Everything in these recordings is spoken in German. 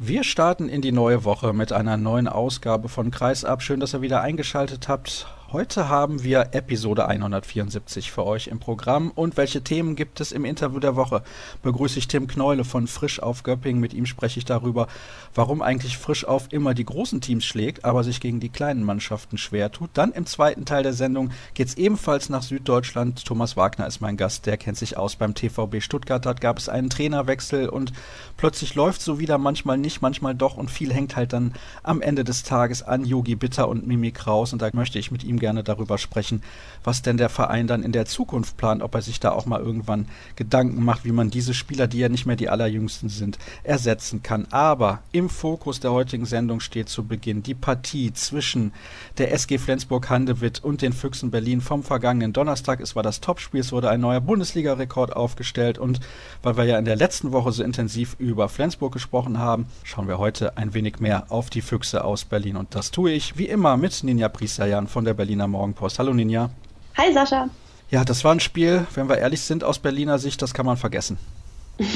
Wir starten in die neue Woche mit einer neuen Ausgabe von Kreisab. Schön, dass ihr wieder eingeschaltet habt. Heute haben wir Episode 174 für euch im Programm. Und welche Themen gibt es im Interview der Woche? Begrüße ich Tim Kneule von Frisch auf Göppingen. Mit ihm spreche ich darüber, warum eigentlich Frisch auf immer die großen Teams schlägt, aber sich gegen die kleinen Mannschaften schwer tut. Dann im zweiten Teil der Sendung geht es ebenfalls nach Süddeutschland. Thomas Wagner ist mein Gast, der kennt sich aus beim TVB Stuttgart. Dort gab es einen Trainerwechsel und plötzlich läuft so wieder, manchmal nicht, manchmal doch. Und viel hängt halt dann am Ende des Tages an Yogi Bitter und Mimi Kraus. Und da möchte ich mit ihm gerne darüber sprechen, was denn der Verein dann in der Zukunft plant, ob er sich da auch mal irgendwann Gedanken macht, wie man diese Spieler, die ja nicht mehr die allerjüngsten sind, ersetzen kann. Aber im Fokus der heutigen Sendung steht zu Beginn die Partie zwischen der SG Flensburg-Handewitt und den Füchsen Berlin vom vergangenen Donnerstag. Es war das Topspiel, es wurde ein neuer Bundesliga-Rekord aufgestellt und weil wir ja in der letzten Woche so intensiv über Flensburg gesprochen haben, schauen wir heute ein wenig mehr auf die Füchse aus Berlin und das tue ich wie immer mit Ninja Priestajan von der Berliner Morgenpost. Hallo Ninja. Hi Sascha. Ja, das war ein Spiel, wenn wir ehrlich sind, aus Berliner Sicht, das kann man vergessen.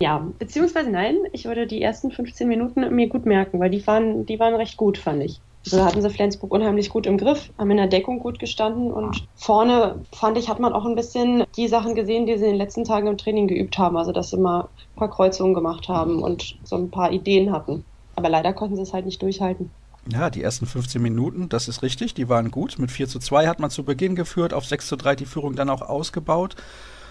Ja, beziehungsweise nein, ich würde die ersten 15 Minuten mir gut merken, weil die waren, die waren recht gut, fand ich. Also hatten sie Flensburg unheimlich gut im Griff, haben in der Deckung gut gestanden und vorne fand ich, hat man auch ein bisschen die Sachen gesehen, die sie in den letzten Tagen im Training geübt haben. Also dass sie mal ein paar Kreuzungen gemacht haben und so ein paar Ideen hatten. Aber leider konnten sie es halt nicht durchhalten. Ja, die ersten 15 Minuten, das ist richtig, die waren gut. Mit 4 zu 2 hat man zu Beginn geführt, auf 6 zu 3 die Führung dann auch ausgebaut.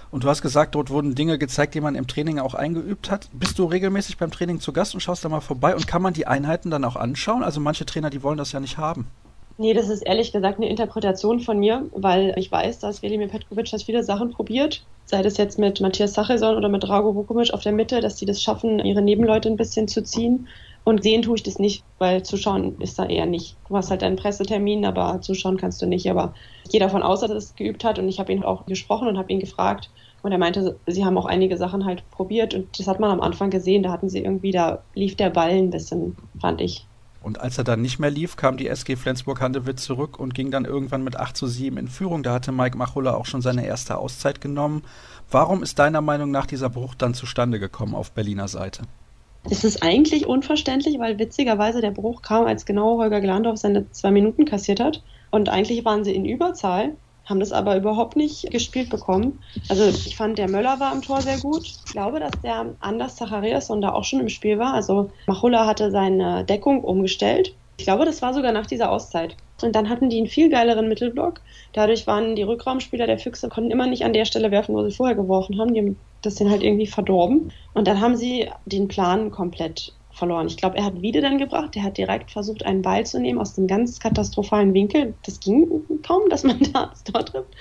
Und du hast gesagt, dort wurden Dinge gezeigt, die man im Training auch eingeübt hat. Bist du regelmäßig beim Training zu Gast und schaust da mal vorbei und kann man die Einheiten dann auch anschauen? Also manche Trainer, die wollen das ja nicht haben. Nee, das ist ehrlich gesagt eine Interpretation von mir, weil ich weiß, dass Velimir Petkovic das viele Sachen probiert. Sei das jetzt mit Matthias Sacheson oder mit Drago Vukovic auf der Mitte, dass sie das schaffen, ihre Nebenleute ein bisschen zu ziehen. Und sehen tue ich das nicht, weil zuschauen ist da eher nicht. Du hast halt einen Pressetermin, aber zuschauen kannst du nicht. Aber ich gehe davon aus, dass er es geübt hat und ich habe ihn auch gesprochen und habe ihn gefragt. Und er meinte, sie haben auch einige Sachen halt probiert und das hat man am Anfang gesehen. Da hatten sie irgendwie, da lief der Ball ein bisschen, fand ich. Und als er dann nicht mehr lief, kam die SG Flensburg-Handewitt zurück und ging dann irgendwann mit 8 zu 7 in Führung. Da hatte Mike Machulla auch schon seine erste Auszeit genommen. Warum ist deiner Meinung nach dieser Bruch dann zustande gekommen auf Berliner Seite? Es ist eigentlich unverständlich, weil witzigerweise der Bruch kam, als genau Holger Glandorf seine zwei Minuten kassiert hat. Und eigentlich waren sie in Überzahl, haben das aber überhaupt nicht gespielt bekommen. Also ich fand, der Möller war am Tor sehr gut. Ich glaube, dass der Anders Zacharias da auch schon im Spiel war. Also Machulla hatte seine Deckung umgestellt. Ich glaube, das war sogar nach dieser Auszeit. Und dann hatten die einen viel geileren Mittelblock. Dadurch waren die Rückraumspieler der Füchse, konnten immer nicht an der Stelle werfen, wo sie vorher geworfen haben. Die haben das den halt irgendwie verdorben. Und dann haben sie den Plan komplett verloren. Ich glaube, er hat Wiede dann gebracht. Der hat direkt versucht, einen Ball zu nehmen aus einem ganz katastrophalen Winkel. Das ging kaum, dass man da das Tor trifft.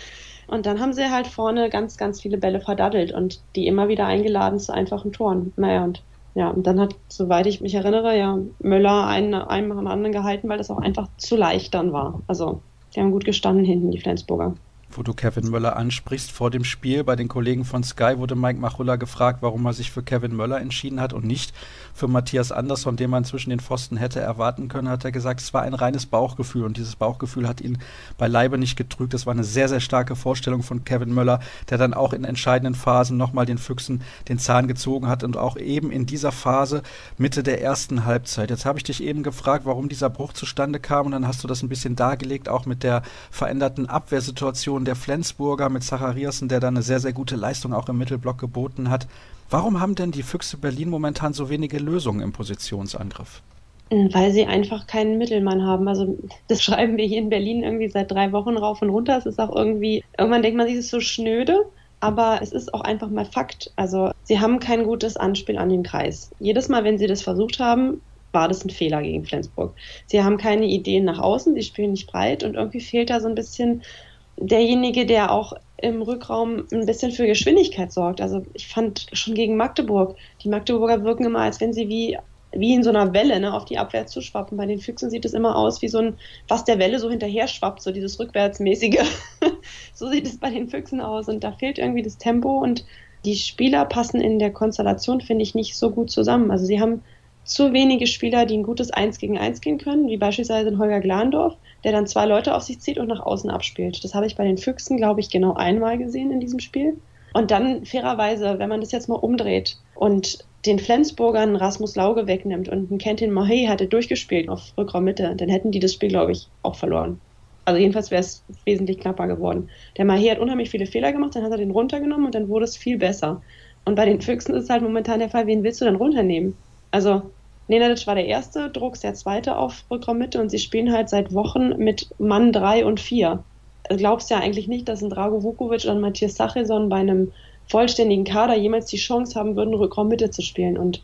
Und dann haben sie halt vorne ganz, ganz viele Bälle verdaddelt und die immer wieder eingeladen zu einfachen Toren. Naja, und ja, und dann hat, soweit ich mich erinnere, ja, Möller einen, einen nach dem anderen gehalten, weil das auch einfach zu leicht dann war. Also, die haben gut gestanden hinten, die Flensburger wo du Kevin Möller ansprichst. Vor dem Spiel bei den Kollegen von Sky wurde Mike Machulla gefragt, warum er sich für Kevin Möller entschieden hat und nicht für Matthias Andersson, den man zwischen den Pfosten hätte erwarten können, hat er gesagt, es war ein reines Bauchgefühl und dieses Bauchgefühl hat ihn beileibe nicht getrügt. Es war eine sehr, sehr starke Vorstellung von Kevin Möller, der dann auch in entscheidenden Phasen nochmal den Füchsen den Zahn gezogen hat und auch eben in dieser Phase Mitte der ersten Halbzeit. Jetzt habe ich dich eben gefragt, warum dieser Bruch zustande kam und dann hast du das ein bisschen dargelegt, auch mit der veränderten Abwehrsituation der Flensburger mit Zachariasen, der da eine sehr, sehr gute Leistung auch im Mittelblock geboten hat. Warum haben denn die Füchse Berlin momentan so wenige Lösungen im Positionsangriff? Weil sie einfach keinen Mittelmann haben. Also das schreiben wir hier in Berlin irgendwie seit drei Wochen rauf und runter. Es ist auch irgendwie, irgendwann denkt man sich, es ist so schnöde. Aber es ist auch einfach mal Fakt. Also sie haben kein gutes Anspiel an den Kreis. Jedes Mal, wenn sie das versucht haben, war das ein Fehler gegen Flensburg. Sie haben keine Ideen nach außen, sie spielen nicht breit und irgendwie fehlt da so ein bisschen derjenige, der auch im Rückraum ein bisschen für Geschwindigkeit sorgt. Also ich fand schon gegen Magdeburg, die Magdeburger wirken immer, als wenn sie wie, wie in so einer Welle ne, auf die Abwehr zuschwappen. Bei den Füchsen sieht es immer aus wie so ein, was der Welle so hinterher schwappt, so dieses rückwärtsmäßige. so sieht es bei den Füchsen aus. Und da fehlt irgendwie das Tempo und die Spieler passen in der Konstellation, finde ich, nicht so gut zusammen. Also sie haben zu wenige Spieler, die ein gutes Eins gegen Eins gehen können, wie beispielsweise in Holger Glandorf, der dann zwei Leute auf sich zieht und nach außen abspielt. Das habe ich bei den Füchsen, glaube ich, genau einmal gesehen in diesem Spiel. Und dann fairerweise, wenn man das jetzt mal umdreht und den Flensburgern Rasmus Lauge wegnimmt und ein Kentin Mahey hatte durchgespielt auf Rückraummitte, dann hätten die das Spiel, glaube ich, auch verloren. Also jedenfalls wäre es wesentlich knapper geworden. Der Mahé hat unheimlich viele Fehler gemacht, dann hat er den runtergenommen und dann wurde es viel besser. Und bei den Füchsen ist halt momentan der Fall, wen willst du dann runternehmen? Also Nenadic war der erste, Drucks der zweite auf Rückraummitte und sie spielen halt seit Wochen mit Mann 3 und 4. Du glaubst ja eigentlich nicht, dass ein Drago Vukovic und Matthias Sachison bei einem vollständigen Kader jemals die Chance haben würden, Rückraummitte zu spielen. Und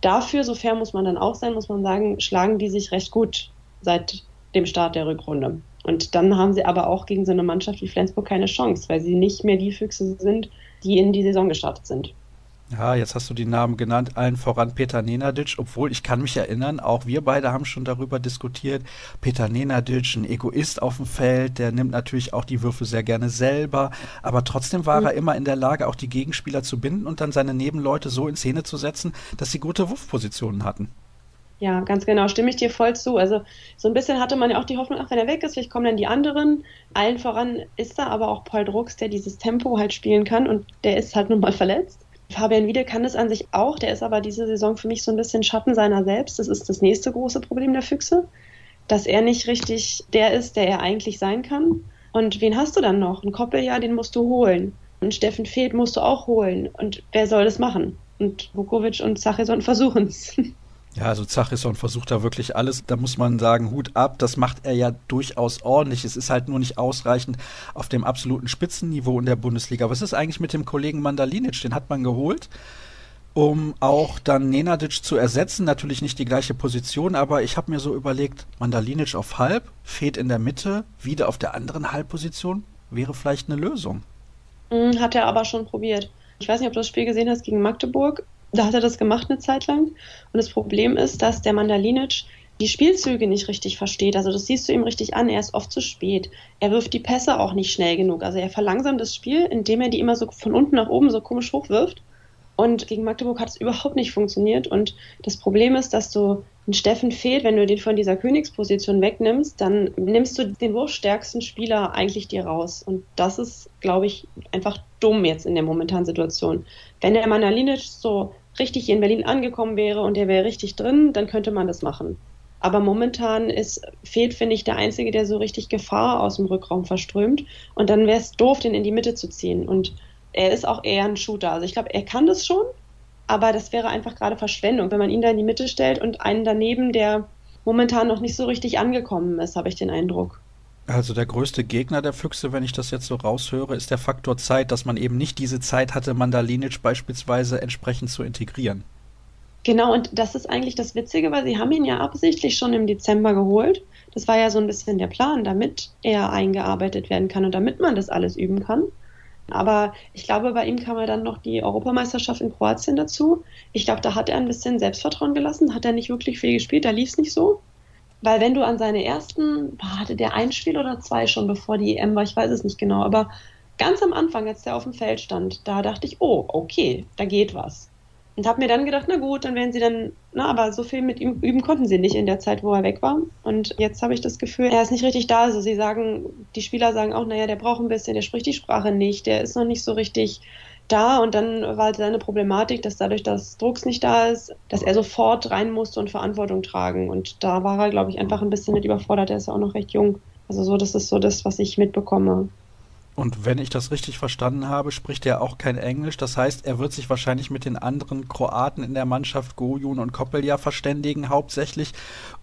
dafür, so fair muss man dann auch sein, muss man sagen, schlagen die sich recht gut seit dem Start der Rückrunde. Und dann haben sie aber auch gegen so eine Mannschaft wie Flensburg keine Chance, weil sie nicht mehr die Füchse sind, die in die Saison gestartet sind. Ja, jetzt hast du die Namen genannt, allen voran Peter Nenadic, obwohl ich kann mich erinnern, auch wir beide haben schon darüber diskutiert. Peter Nenadic, ein Egoist auf dem Feld, der nimmt natürlich auch die Würfe sehr gerne selber, aber trotzdem war mhm. er immer in der Lage, auch die Gegenspieler zu binden und dann seine Nebenleute so in Szene zu setzen, dass sie gute Wurfpositionen hatten. Ja, ganz genau, stimme ich dir voll zu. Also so ein bisschen hatte man ja auch die Hoffnung, ach, wenn er weg ist, vielleicht kommen dann die anderen. Allen voran ist da aber auch Paul Drucks, der dieses Tempo halt spielen kann und der ist halt nun mal verletzt. Fabian Wiede kann es an sich auch, der ist aber diese Saison für mich so ein bisschen Schatten seiner selbst. Das ist das nächste große Problem der Füchse, dass er nicht richtig der ist, der er eigentlich sein kann. Und wen hast du dann noch? Ein Koppeljahr, den musst du holen. Und Steffen Fehlt musst du auch holen. Und wer soll das machen? Und Vukovic und Sacheson versuchen es. Ja, also Zachisson versucht da wirklich alles. Da muss man sagen, Hut ab. Das macht er ja durchaus ordentlich. Es ist halt nur nicht ausreichend auf dem absoluten Spitzenniveau in der Bundesliga. Was ist eigentlich mit dem Kollegen Mandalinic? Den hat man geholt, um auch dann Nenadic zu ersetzen. Natürlich nicht die gleiche Position, aber ich habe mir so überlegt, Mandalinic auf halb, Fehlt in der Mitte, wieder auf der anderen Halbposition, wäre vielleicht eine Lösung. Hm, hat er aber schon probiert. Ich weiß nicht, ob du das Spiel gesehen hast gegen Magdeburg da hat er das gemacht eine Zeit lang. Und das Problem ist, dass der Mandalinic die Spielzüge nicht richtig versteht. Also das siehst du ihm richtig an. Er ist oft zu spät. Er wirft die Pässe auch nicht schnell genug. Also er verlangsamt das Spiel, indem er die immer so von unten nach oben so komisch hochwirft. Und gegen Magdeburg hat es überhaupt nicht funktioniert. Und das Problem ist, dass du einen Steffen fehlt, wenn du den von dieser Königsposition wegnimmst, dann nimmst du den wurfstärksten Spieler eigentlich dir raus. Und das ist, glaube ich, einfach dumm jetzt in der momentanen Situation. Wenn der Manalinic so richtig in Berlin angekommen wäre und der wäre richtig drin, dann könnte man das machen. Aber momentan ist, fehlt, finde ich, der Einzige, der so richtig Gefahr aus dem Rückraum verströmt. Und dann wäre es doof, den in die Mitte zu ziehen. Und er ist auch eher ein Shooter. Also ich glaube, er kann das schon, aber das wäre einfach gerade Verschwendung, wenn man ihn da in die Mitte stellt und einen daneben, der momentan noch nicht so richtig angekommen ist, habe ich den Eindruck. Also der größte Gegner der Füchse, wenn ich das jetzt so raushöre, ist der Faktor Zeit, dass man eben nicht diese Zeit hatte, Mandalinic beispielsweise entsprechend zu integrieren. Genau, und das ist eigentlich das Witzige, weil sie haben ihn ja absichtlich schon im Dezember geholt. Das war ja so ein bisschen der Plan, damit er eingearbeitet werden kann und damit man das alles üben kann. Aber ich glaube, bei ihm kam ja dann noch die Europameisterschaft in Kroatien dazu. Ich glaube, da hat er ein bisschen Selbstvertrauen gelassen, hat er nicht wirklich viel gespielt, da lief es nicht so. Weil wenn du an seine ersten, hatte der ein Spiel oder zwei schon, bevor die EM war, ich weiß es nicht genau, aber ganz am Anfang, als der auf dem Feld stand, da dachte ich, oh, okay, da geht was. Und habe mir dann gedacht, na gut, dann werden sie dann, na, aber so viel mit ihm üben konnten sie nicht in der Zeit, wo er weg war. Und jetzt habe ich das Gefühl, er ist nicht richtig da. Also sie sagen, die Spieler sagen auch, naja, der braucht ein bisschen, der spricht die Sprache nicht, der ist noch nicht so richtig da und dann war halt seine Problematik, dass dadurch, dass Drucks nicht da ist, dass er sofort rein musste und Verantwortung tragen. Und da war er, glaube ich, einfach ein bisschen mit überfordert. Er ist ja auch noch recht jung. Also so, das ist so das, was ich mitbekomme. Und wenn ich das richtig verstanden habe, spricht er auch kein Englisch. Das heißt, er wird sich wahrscheinlich mit den anderen Kroaten in der Mannschaft Gojun und Koppelja verständigen hauptsächlich.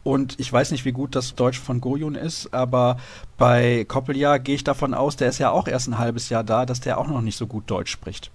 Und ich weiß nicht, wie gut das Deutsch von Gojun ist, aber bei Koppelja gehe ich davon aus, der ist ja auch erst ein halbes Jahr da, dass der auch noch nicht so gut Deutsch spricht.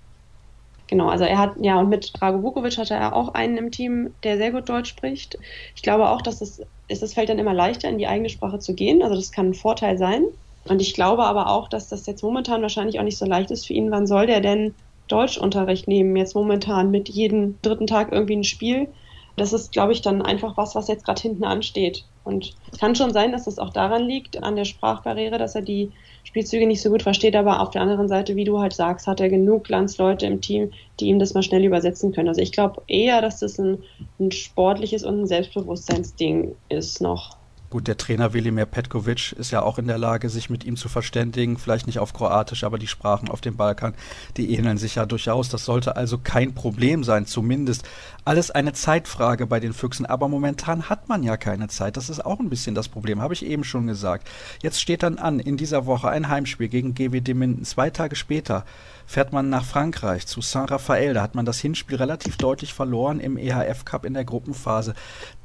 Genau, also er hat, ja, und mit Drago Vukovic hatte er auch einen im Team, der sehr gut Deutsch spricht. Ich glaube auch, dass es, es fällt dann immer leichter, in die eigene Sprache zu gehen. Also das kann ein Vorteil sein. Und ich glaube aber auch, dass das jetzt momentan wahrscheinlich auch nicht so leicht ist für ihn. Wann soll der denn Deutschunterricht nehmen? Jetzt momentan mit jedem dritten Tag irgendwie ein Spiel. Das ist, glaube ich, dann einfach was, was jetzt gerade hinten ansteht. Und es kann schon sein, dass das auch daran liegt, an der Sprachbarriere, dass er die Spielzüge nicht so gut versteht. Aber auf der anderen Seite, wie du halt sagst, hat er genug Landsleute im Team, die ihm das mal schnell übersetzen können. Also ich glaube eher, dass das ein, ein sportliches und ein Selbstbewusstseinsding ist noch. Gut, der Trainer Velimir Petkovic ist ja auch in der Lage, sich mit ihm zu verständigen. Vielleicht nicht auf Kroatisch, aber die Sprachen auf dem Balkan, die ähneln sich ja durchaus. Das sollte also kein Problem sein, zumindest. Alles eine Zeitfrage bei den Füchsen. Aber momentan hat man ja keine Zeit. Das ist auch ein bisschen das Problem, habe ich eben schon gesagt. Jetzt steht dann an, in dieser Woche ein Heimspiel gegen GWD Minden. Zwei Tage später fährt man nach Frankreich zu Saint-Raphael. Da hat man das Hinspiel relativ deutlich verloren im EHF Cup in der Gruppenphase.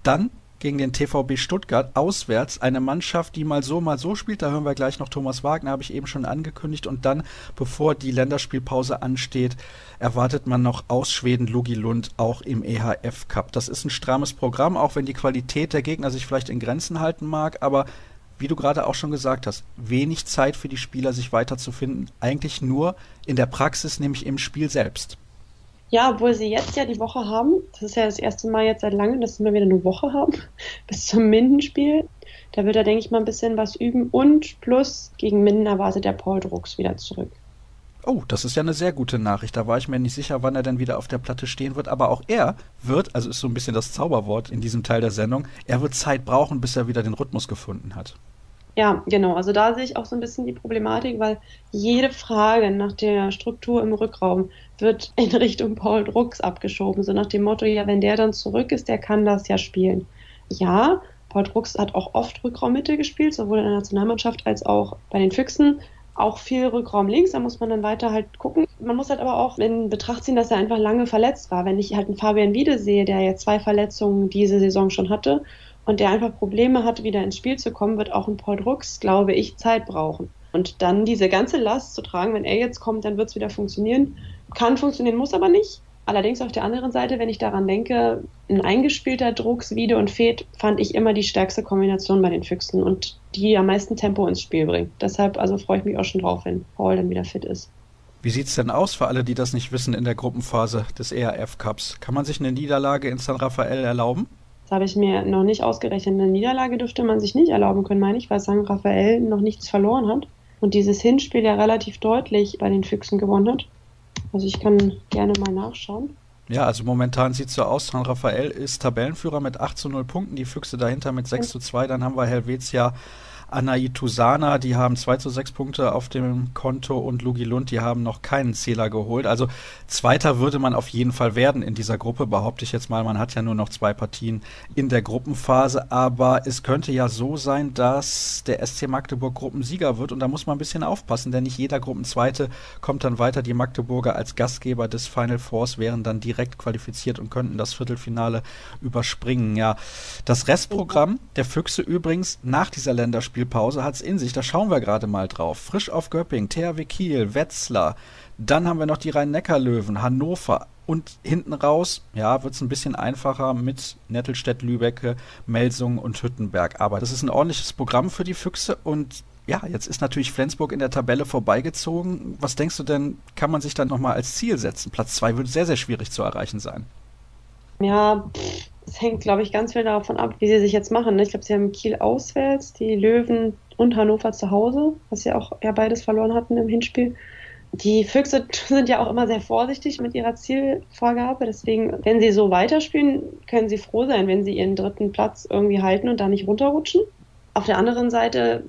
Dann gegen den TVB Stuttgart auswärts. Eine Mannschaft, die mal so, mal so spielt. Da hören wir gleich noch Thomas Wagner, habe ich eben schon angekündigt. Und dann, bevor die Länderspielpause ansteht, erwartet man noch aus Schweden Lugi Lund auch im EHF Cup. Das ist ein strammes Programm, auch wenn die Qualität der Gegner sich vielleicht in Grenzen halten mag. Aber wie du gerade auch schon gesagt hast, wenig Zeit für die Spieler, sich weiterzufinden. Eigentlich nur in der Praxis, nämlich im Spiel selbst. Ja, obwohl sie jetzt ja die Woche haben. Das ist ja das erste Mal jetzt seit langem, dass sie mal wieder eine Woche haben. Bis zum Mindenspiel. Da wird er, denke ich, mal ein bisschen was üben. Und plus gegen Minden erwartet der Paul Drucks wieder zurück. Oh, das ist ja eine sehr gute Nachricht. Da war ich mir nicht sicher, wann er denn wieder auf der Platte stehen wird. Aber auch er wird, also ist so ein bisschen das Zauberwort in diesem Teil der Sendung, er wird Zeit brauchen, bis er wieder den Rhythmus gefunden hat. Ja, genau. Also da sehe ich auch so ein bisschen die Problematik, weil jede Frage nach der Struktur im Rückraum wird in Richtung Paul Drucks abgeschoben. So nach dem Motto, ja, wenn der dann zurück ist, der kann das ja spielen. Ja, Paul Drucks hat auch oft Rückraummitte gespielt, sowohl in der Nationalmannschaft als auch bei den Füchsen. Auch viel Rückraum links, da muss man dann weiter halt gucken. Man muss halt aber auch in Betracht ziehen, dass er einfach lange verletzt war. Wenn ich halt einen Fabian Wiede sehe, der ja zwei Verletzungen diese Saison schon hatte und der einfach Probleme hat, wieder ins Spiel zu kommen, wird auch ein Paul Drucks, glaube ich, Zeit brauchen. Und dann diese ganze Last zu tragen, wenn er jetzt kommt, dann wird es wieder funktionieren. Kann funktionieren, muss aber nicht. Allerdings auf der anderen Seite, wenn ich daran denke, ein eingespielter Drucks, Wiede und Fed fand ich immer die stärkste Kombination bei den Füchsen und die am meisten Tempo ins Spiel bringt. Deshalb also freue ich mich auch schon drauf, wenn Paul dann wieder fit ist. Wie sieht es denn aus für alle, die das nicht wissen in der Gruppenphase des ERF Cups? Kann man sich eine Niederlage in San Rafael erlauben? habe ich mir noch nicht ausgerechnet. Eine Niederlage dürfte man sich nicht erlauben können, meine ich, weil St. Raphael noch nichts verloren hat und dieses Hinspiel ja relativ deutlich bei den Füchsen gewonnen hat. Also ich kann gerne mal nachschauen. Ja, also momentan sieht es so aus, San Raphael ist Tabellenführer mit 8 zu 0 Punkten, die Füchse dahinter mit 6 zu 2. Dann haben wir Helvetia Anaitusana, die haben 2 zu 6 Punkte auf dem Konto und Lugi Lund, die haben noch keinen Zähler geholt. Also Zweiter würde man auf jeden Fall werden in dieser Gruppe, behaupte ich jetzt mal. Man hat ja nur noch zwei Partien in der Gruppenphase, aber es könnte ja so sein, dass der SC Magdeburg Gruppensieger wird und da muss man ein bisschen aufpassen, denn nicht jeder Gruppenzweite kommt dann weiter. Die Magdeburger als Gastgeber des Final Fours wären dann direkt qualifiziert und könnten das Viertelfinale überspringen. Ja, das Restprogramm der Füchse übrigens nach dieser Länderspiel Länderspielpause hat es in sich. Da schauen wir gerade mal drauf. Frisch auf Göpping, THW Kiel, Wetzlar. Dann haben wir noch die Rhein-Neckar-Löwen, Hannover. Und hinten raus, ja, wird es ein bisschen einfacher mit Nettelstedt, Lübecke, Melsungen und Hüttenberg. Aber das ist ein ordentliches Programm für die Füchse und ja, jetzt ist natürlich Flensburg in der Tabelle vorbeigezogen. Was denkst du denn, kann man sich dann nochmal als Ziel setzen? Platz 2 wird sehr, sehr schwierig zu erreichen sein. Ja, pff, es hängt, glaube ich, ganz viel davon ab, wie sie sich jetzt machen. Ne? Ich glaube, sie haben Kiel auswärts, die Löwen und Hannover zu Hause, was sie auch ja beides verloren hatten im Hinspiel. Die Füchse sind ja auch immer sehr vorsichtig mit ihrer Zielvorgabe. Deswegen, wenn sie so weiterspielen, können sie froh sein, wenn sie ihren dritten Platz irgendwie halten und da nicht runterrutschen. Auf der anderen Seite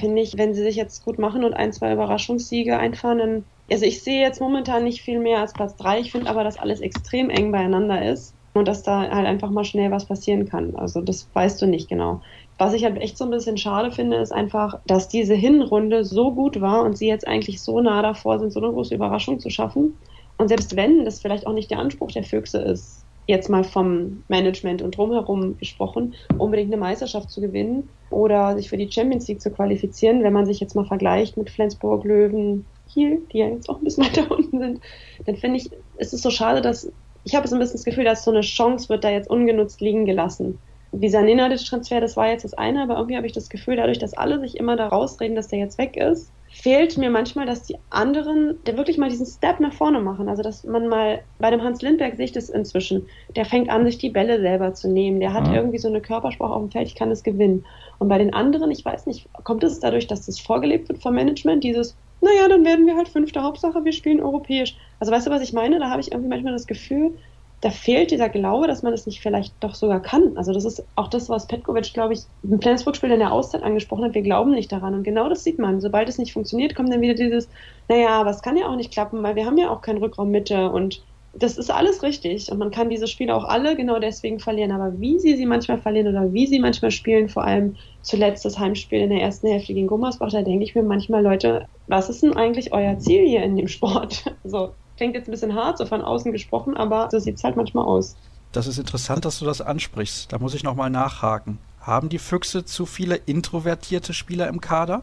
finde ich, wenn sie sich jetzt gut machen und ein, zwei Überraschungssiege einfahren, dann also ich sehe jetzt momentan nicht viel mehr als Platz drei. Ich finde aber, dass alles extrem eng beieinander ist und dass da halt einfach mal schnell was passieren kann. Also das weißt du nicht genau. Was ich halt echt so ein bisschen schade finde, ist einfach, dass diese Hinrunde so gut war und sie jetzt eigentlich so nah davor sind, so eine große Überraschung zu schaffen. Und selbst wenn das vielleicht auch nicht der Anspruch der Füchse ist, jetzt mal vom Management und drumherum gesprochen, unbedingt eine Meisterschaft zu gewinnen oder sich für die Champions League zu qualifizieren, wenn man sich jetzt mal vergleicht mit Flensburg, Löwen, Kiel, die ja jetzt auch ein bisschen weiter unten sind, dann finde ich, ist es so schade, dass ich habe so ein bisschen das Gefühl, dass so eine Chance wird da jetzt ungenutzt liegen gelassen. Dieser Nenadic-Transfer, das war jetzt das eine, aber irgendwie habe ich das Gefühl, dadurch, dass alle sich immer da rausreden, dass der jetzt weg ist, fehlt mir manchmal, dass die anderen, der wirklich mal diesen Step nach vorne machen. Also, dass man mal, bei dem Hans Lindberg sehe ich das inzwischen, der fängt an, sich die Bälle selber zu nehmen. Der hat mhm. irgendwie so eine Körpersprache auf dem Feld, ich kann es gewinnen. Und bei den anderen, ich weiß nicht, kommt es dadurch, dass das vorgelebt wird vom Management, dieses, naja, dann werden wir halt fünfte Hauptsache, wir spielen europäisch. Also weißt du, was ich meine? Da habe ich irgendwie manchmal das Gefühl, da fehlt dieser Glaube, dass man es nicht vielleicht doch sogar kann. Also das ist auch das, was Petkovic, glaube ich, im Flensburg-Spiel in der Auszeit angesprochen hat. Wir glauben nicht daran. Und genau das sieht man. Sobald es nicht funktioniert, kommt dann wieder dieses, naja, aber es kann ja auch nicht klappen, weil wir haben ja auch keinen Rückraum Mitte und das ist alles richtig und man kann diese Spiele auch alle genau deswegen verlieren. Aber wie sie sie manchmal verlieren oder wie sie manchmal spielen, vor allem zuletzt das Heimspiel in der ersten Hälfte gegen Gummersbach, da denke ich mir manchmal, Leute, was ist denn eigentlich euer Ziel hier in dem Sport? So, klingt jetzt ein bisschen hart, so von außen gesprochen, aber so sieht es halt manchmal aus. Das ist interessant, dass du das ansprichst. Da muss ich nochmal nachhaken. Haben die Füchse zu viele introvertierte Spieler im Kader?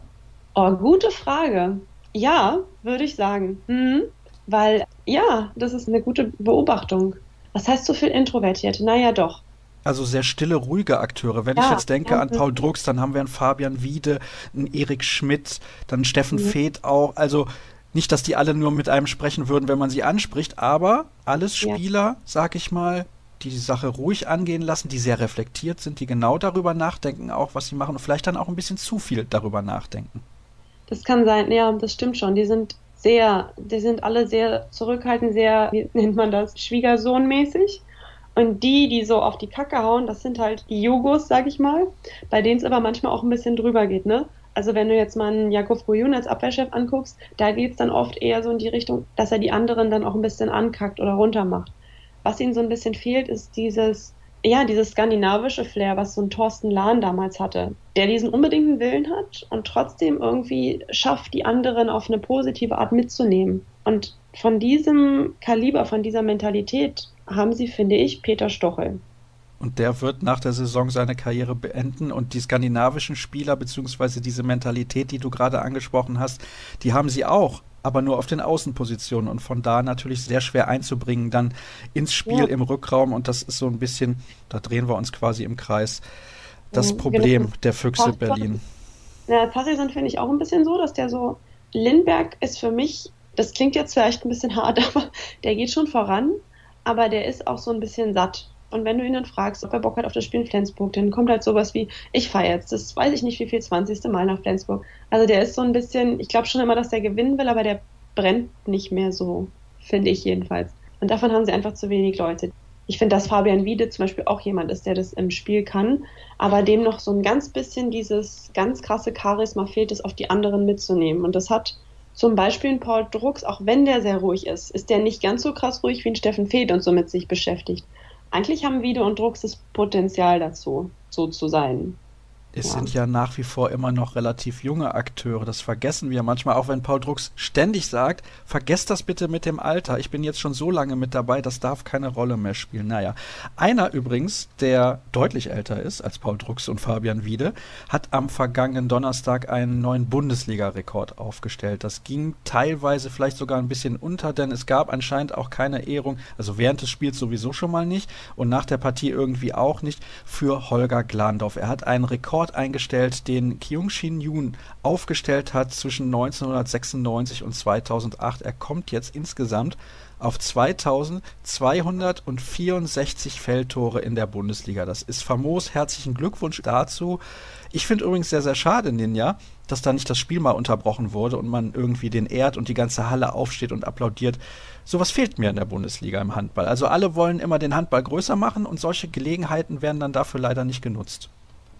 Oh, gute Frage. Ja, würde ich sagen. Hm. Weil, ja, das ist eine gute Beobachtung. Was heißt so viel Introvertierte? Naja, doch. Also sehr stille, ruhige Akteure. Wenn ja, ich jetzt denke ja, an Paul Drucks, dann haben wir einen Fabian Wiede, einen Erik Schmidt, dann Steffen ja. Feeth auch. Also nicht, dass die alle nur mit einem sprechen würden, wenn man sie anspricht, aber alles Spieler, sag ich mal, die die Sache ruhig angehen lassen, die sehr reflektiert sind, die genau darüber nachdenken, auch was sie machen und vielleicht dann auch ein bisschen zu viel darüber nachdenken. Das kann sein, ja, das stimmt schon. Die sind sehr, die sind alle sehr zurückhaltend, sehr, wie nennt man das, Schwiegersohnmäßig. Und die, die so auf die Kacke hauen, das sind halt die Jugos, sag ich mal, bei denen es aber manchmal auch ein bisschen drüber geht, ne? Also wenn du jetzt mal einen Jakov Gojun als Abwehrchef anguckst, da geht es dann oft eher so in die Richtung, dass er die anderen dann auch ein bisschen ankackt oder runtermacht. Was ihnen so ein bisschen fehlt, ist dieses, ja, dieses skandinavische Flair, was so ein Thorsten Lahn damals hatte, der diesen unbedingten Willen hat und trotzdem irgendwie schafft, die anderen auf eine positive Art mitzunehmen. Und von diesem Kaliber, von dieser Mentalität haben sie, finde ich, Peter Stochel. Und der wird nach der Saison seine Karriere beenden. Und die skandinavischen Spieler, beziehungsweise diese Mentalität, die du gerade angesprochen hast, die haben sie auch aber nur auf den Außenpositionen und von da natürlich sehr schwer einzubringen dann ins Spiel ja. im Rückraum und das ist so ein bisschen, da drehen wir uns quasi im Kreis, das mhm, Problem genau. der Füchse Passt Berlin. Ja, Passisan finde ich auch ein bisschen so, dass der so, Lindberg ist für mich, das klingt jetzt vielleicht ein bisschen hart, aber der geht schon voran, aber der ist auch so ein bisschen satt. Und wenn du ihn dann fragst, ob er Bock hat auf das Spiel in Flensburg, dann kommt halt sowas wie, ich fahre jetzt, das weiß ich nicht wie viel, 20. Mal nach Flensburg. Also der ist so ein bisschen, ich glaube schon immer, dass der gewinnen will, aber der brennt nicht mehr so, finde ich jedenfalls. Und davon haben sie einfach zu wenig Leute. Ich finde, dass Fabian Wiede zum Beispiel auch jemand ist, der das im Spiel kann, aber dem noch so ein ganz bisschen dieses ganz krasse Charisma fehlt, es auf die anderen mitzunehmen. Und das hat zum Beispiel ein Paul Drucks, auch wenn der sehr ruhig ist, ist der nicht ganz so krass ruhig wie ein Steffen Feeth und so mit sich beschäftigt eigentlich haben Video und Drucks das Potenzial dazu, so zu sein es ja. sind ja nach wie vor immer noch relativ junge Akteure. Das vergessen wir manchmal, auch wenn Paul Drucks ständig sagt, vergesst das bitte mit dem Alter. Ich bin jetzt schon so lange mit dabei, das darf keine Rolle mehr spielen. Naja, einer übrigens, der deutlich älter ist als Paul Drucks und Fabian Wiede, hat am vergangenen Donnerstag einen neuen Bundesliga-Rekord aufgestellt. Das ging teilweise vielleicht sogar ein bisschen unter, denn es gab anscheinend auch keine Ehrung, also während des Spiels sowieso schon mal nicht und nach der Partie irgendwie auch nicht, für Holger Glandorf. Er hat einen Rekord Rekord eingestellt, den Kyung-Shin Yoon aufgestellt hat zwischen 1996 und 2008. Er kommt jetzt insgesamt auf 2264 Feldtore in der Bundesliga. Das ist famos. Herzlichen Glückwunsch dazu. Ich finde übrigens sehr, sehr schade, Ninja, dass da nicht das Spiel mal unterbrochen wurde und man irgendwie den ehrt und die ganze Halle aufsteht und applaudiert. Sowas fehlt mir in der Bundesliga im Handball. Also alle wollen immer den Handball größer machen und solche Gelegenheiten werden dann dafür leider nicht genutzt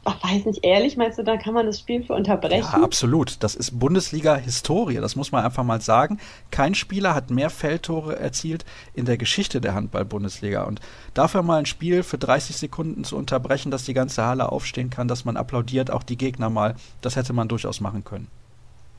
ach, weiß nicht, ehrlich, meinst du, da kann man das Spiel für unterbrechen? Ja, absolut. Das ist Bundesliga-Historie, das muss man einfach mal sagen. Kein Spieler hat mehr Feldtore erzielt in der Geschichte der Handball-Bundesliga. Und dafür mal ein Spiel für 30 Sekunden zu unterbrechen, dass die ganze Halle aufstehen kann, dass man applaudiert, auch die Gegner mal, das hätte man durchaus machen können.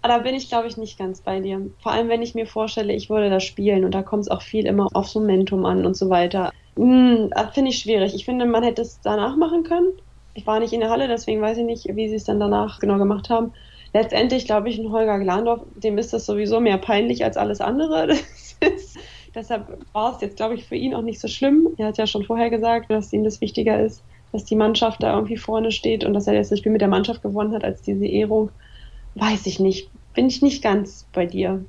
Aber da bin ich, glaube ich, nicht ganz bei dir. Vor allem, wenn ich mir vorstelle, ich würde das spielen und da kommt es auch viel immer aufs Momentum an und so weiter. Hm, finde ich schwierig. Ich finde, man hätte es danach machen können ich war nicht in der Halle, deswegen weiß ich nicht, wie sie es dann danach genau gemacht haben. Letztendlich glaube ich, ein Holger Glandorf, dem ist das sowieso mehr peinlich als alles andere. Ist, deshalb war es jetzt, glaube ich, für ihn auch nicht so schlimm. Er hat ja schon vorher gesagt, dass ihm das wichtiger ist, dass die Mannschaft da irgendwie vorne steht und dass er jetzt das Spiel mit der Mannschaft gewonnen hat als diese Ehrung. Weiß ich nicht. Bin ich nicht ganz bei dir.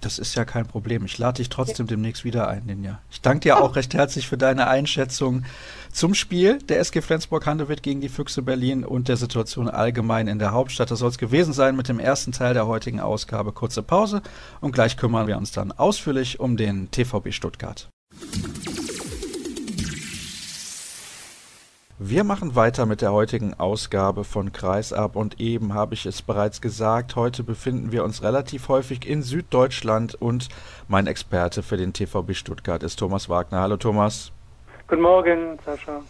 Das ist ja kein Problem. Ich lade dich trotzdem demnächst wieder ein, Ninja. Ich danke dir auch recht herzlich für deine Einschätzung zum Spiel der SG Flensburg-Handewitt gegen die Füchse Berlin und der Situation allgemein in der Hauptstadt. Das soll es gewesen sein mit dem ersten Teil der heutigen Ausgabe. Kurze Pause und gleich kümmern wir uns dann ausführlich um den TVB Stuttgart. Wir machen weiter mit der heutigen Ausgabe von Kreisab und eben habe ich es bereits gesagt, heute befinden wir uns relativ häufig in Süddeutschland und mein Experte für den TVB Stuttgart ist Thomas Wagner. Hallo Thomas. Guten Morgen, Sascha.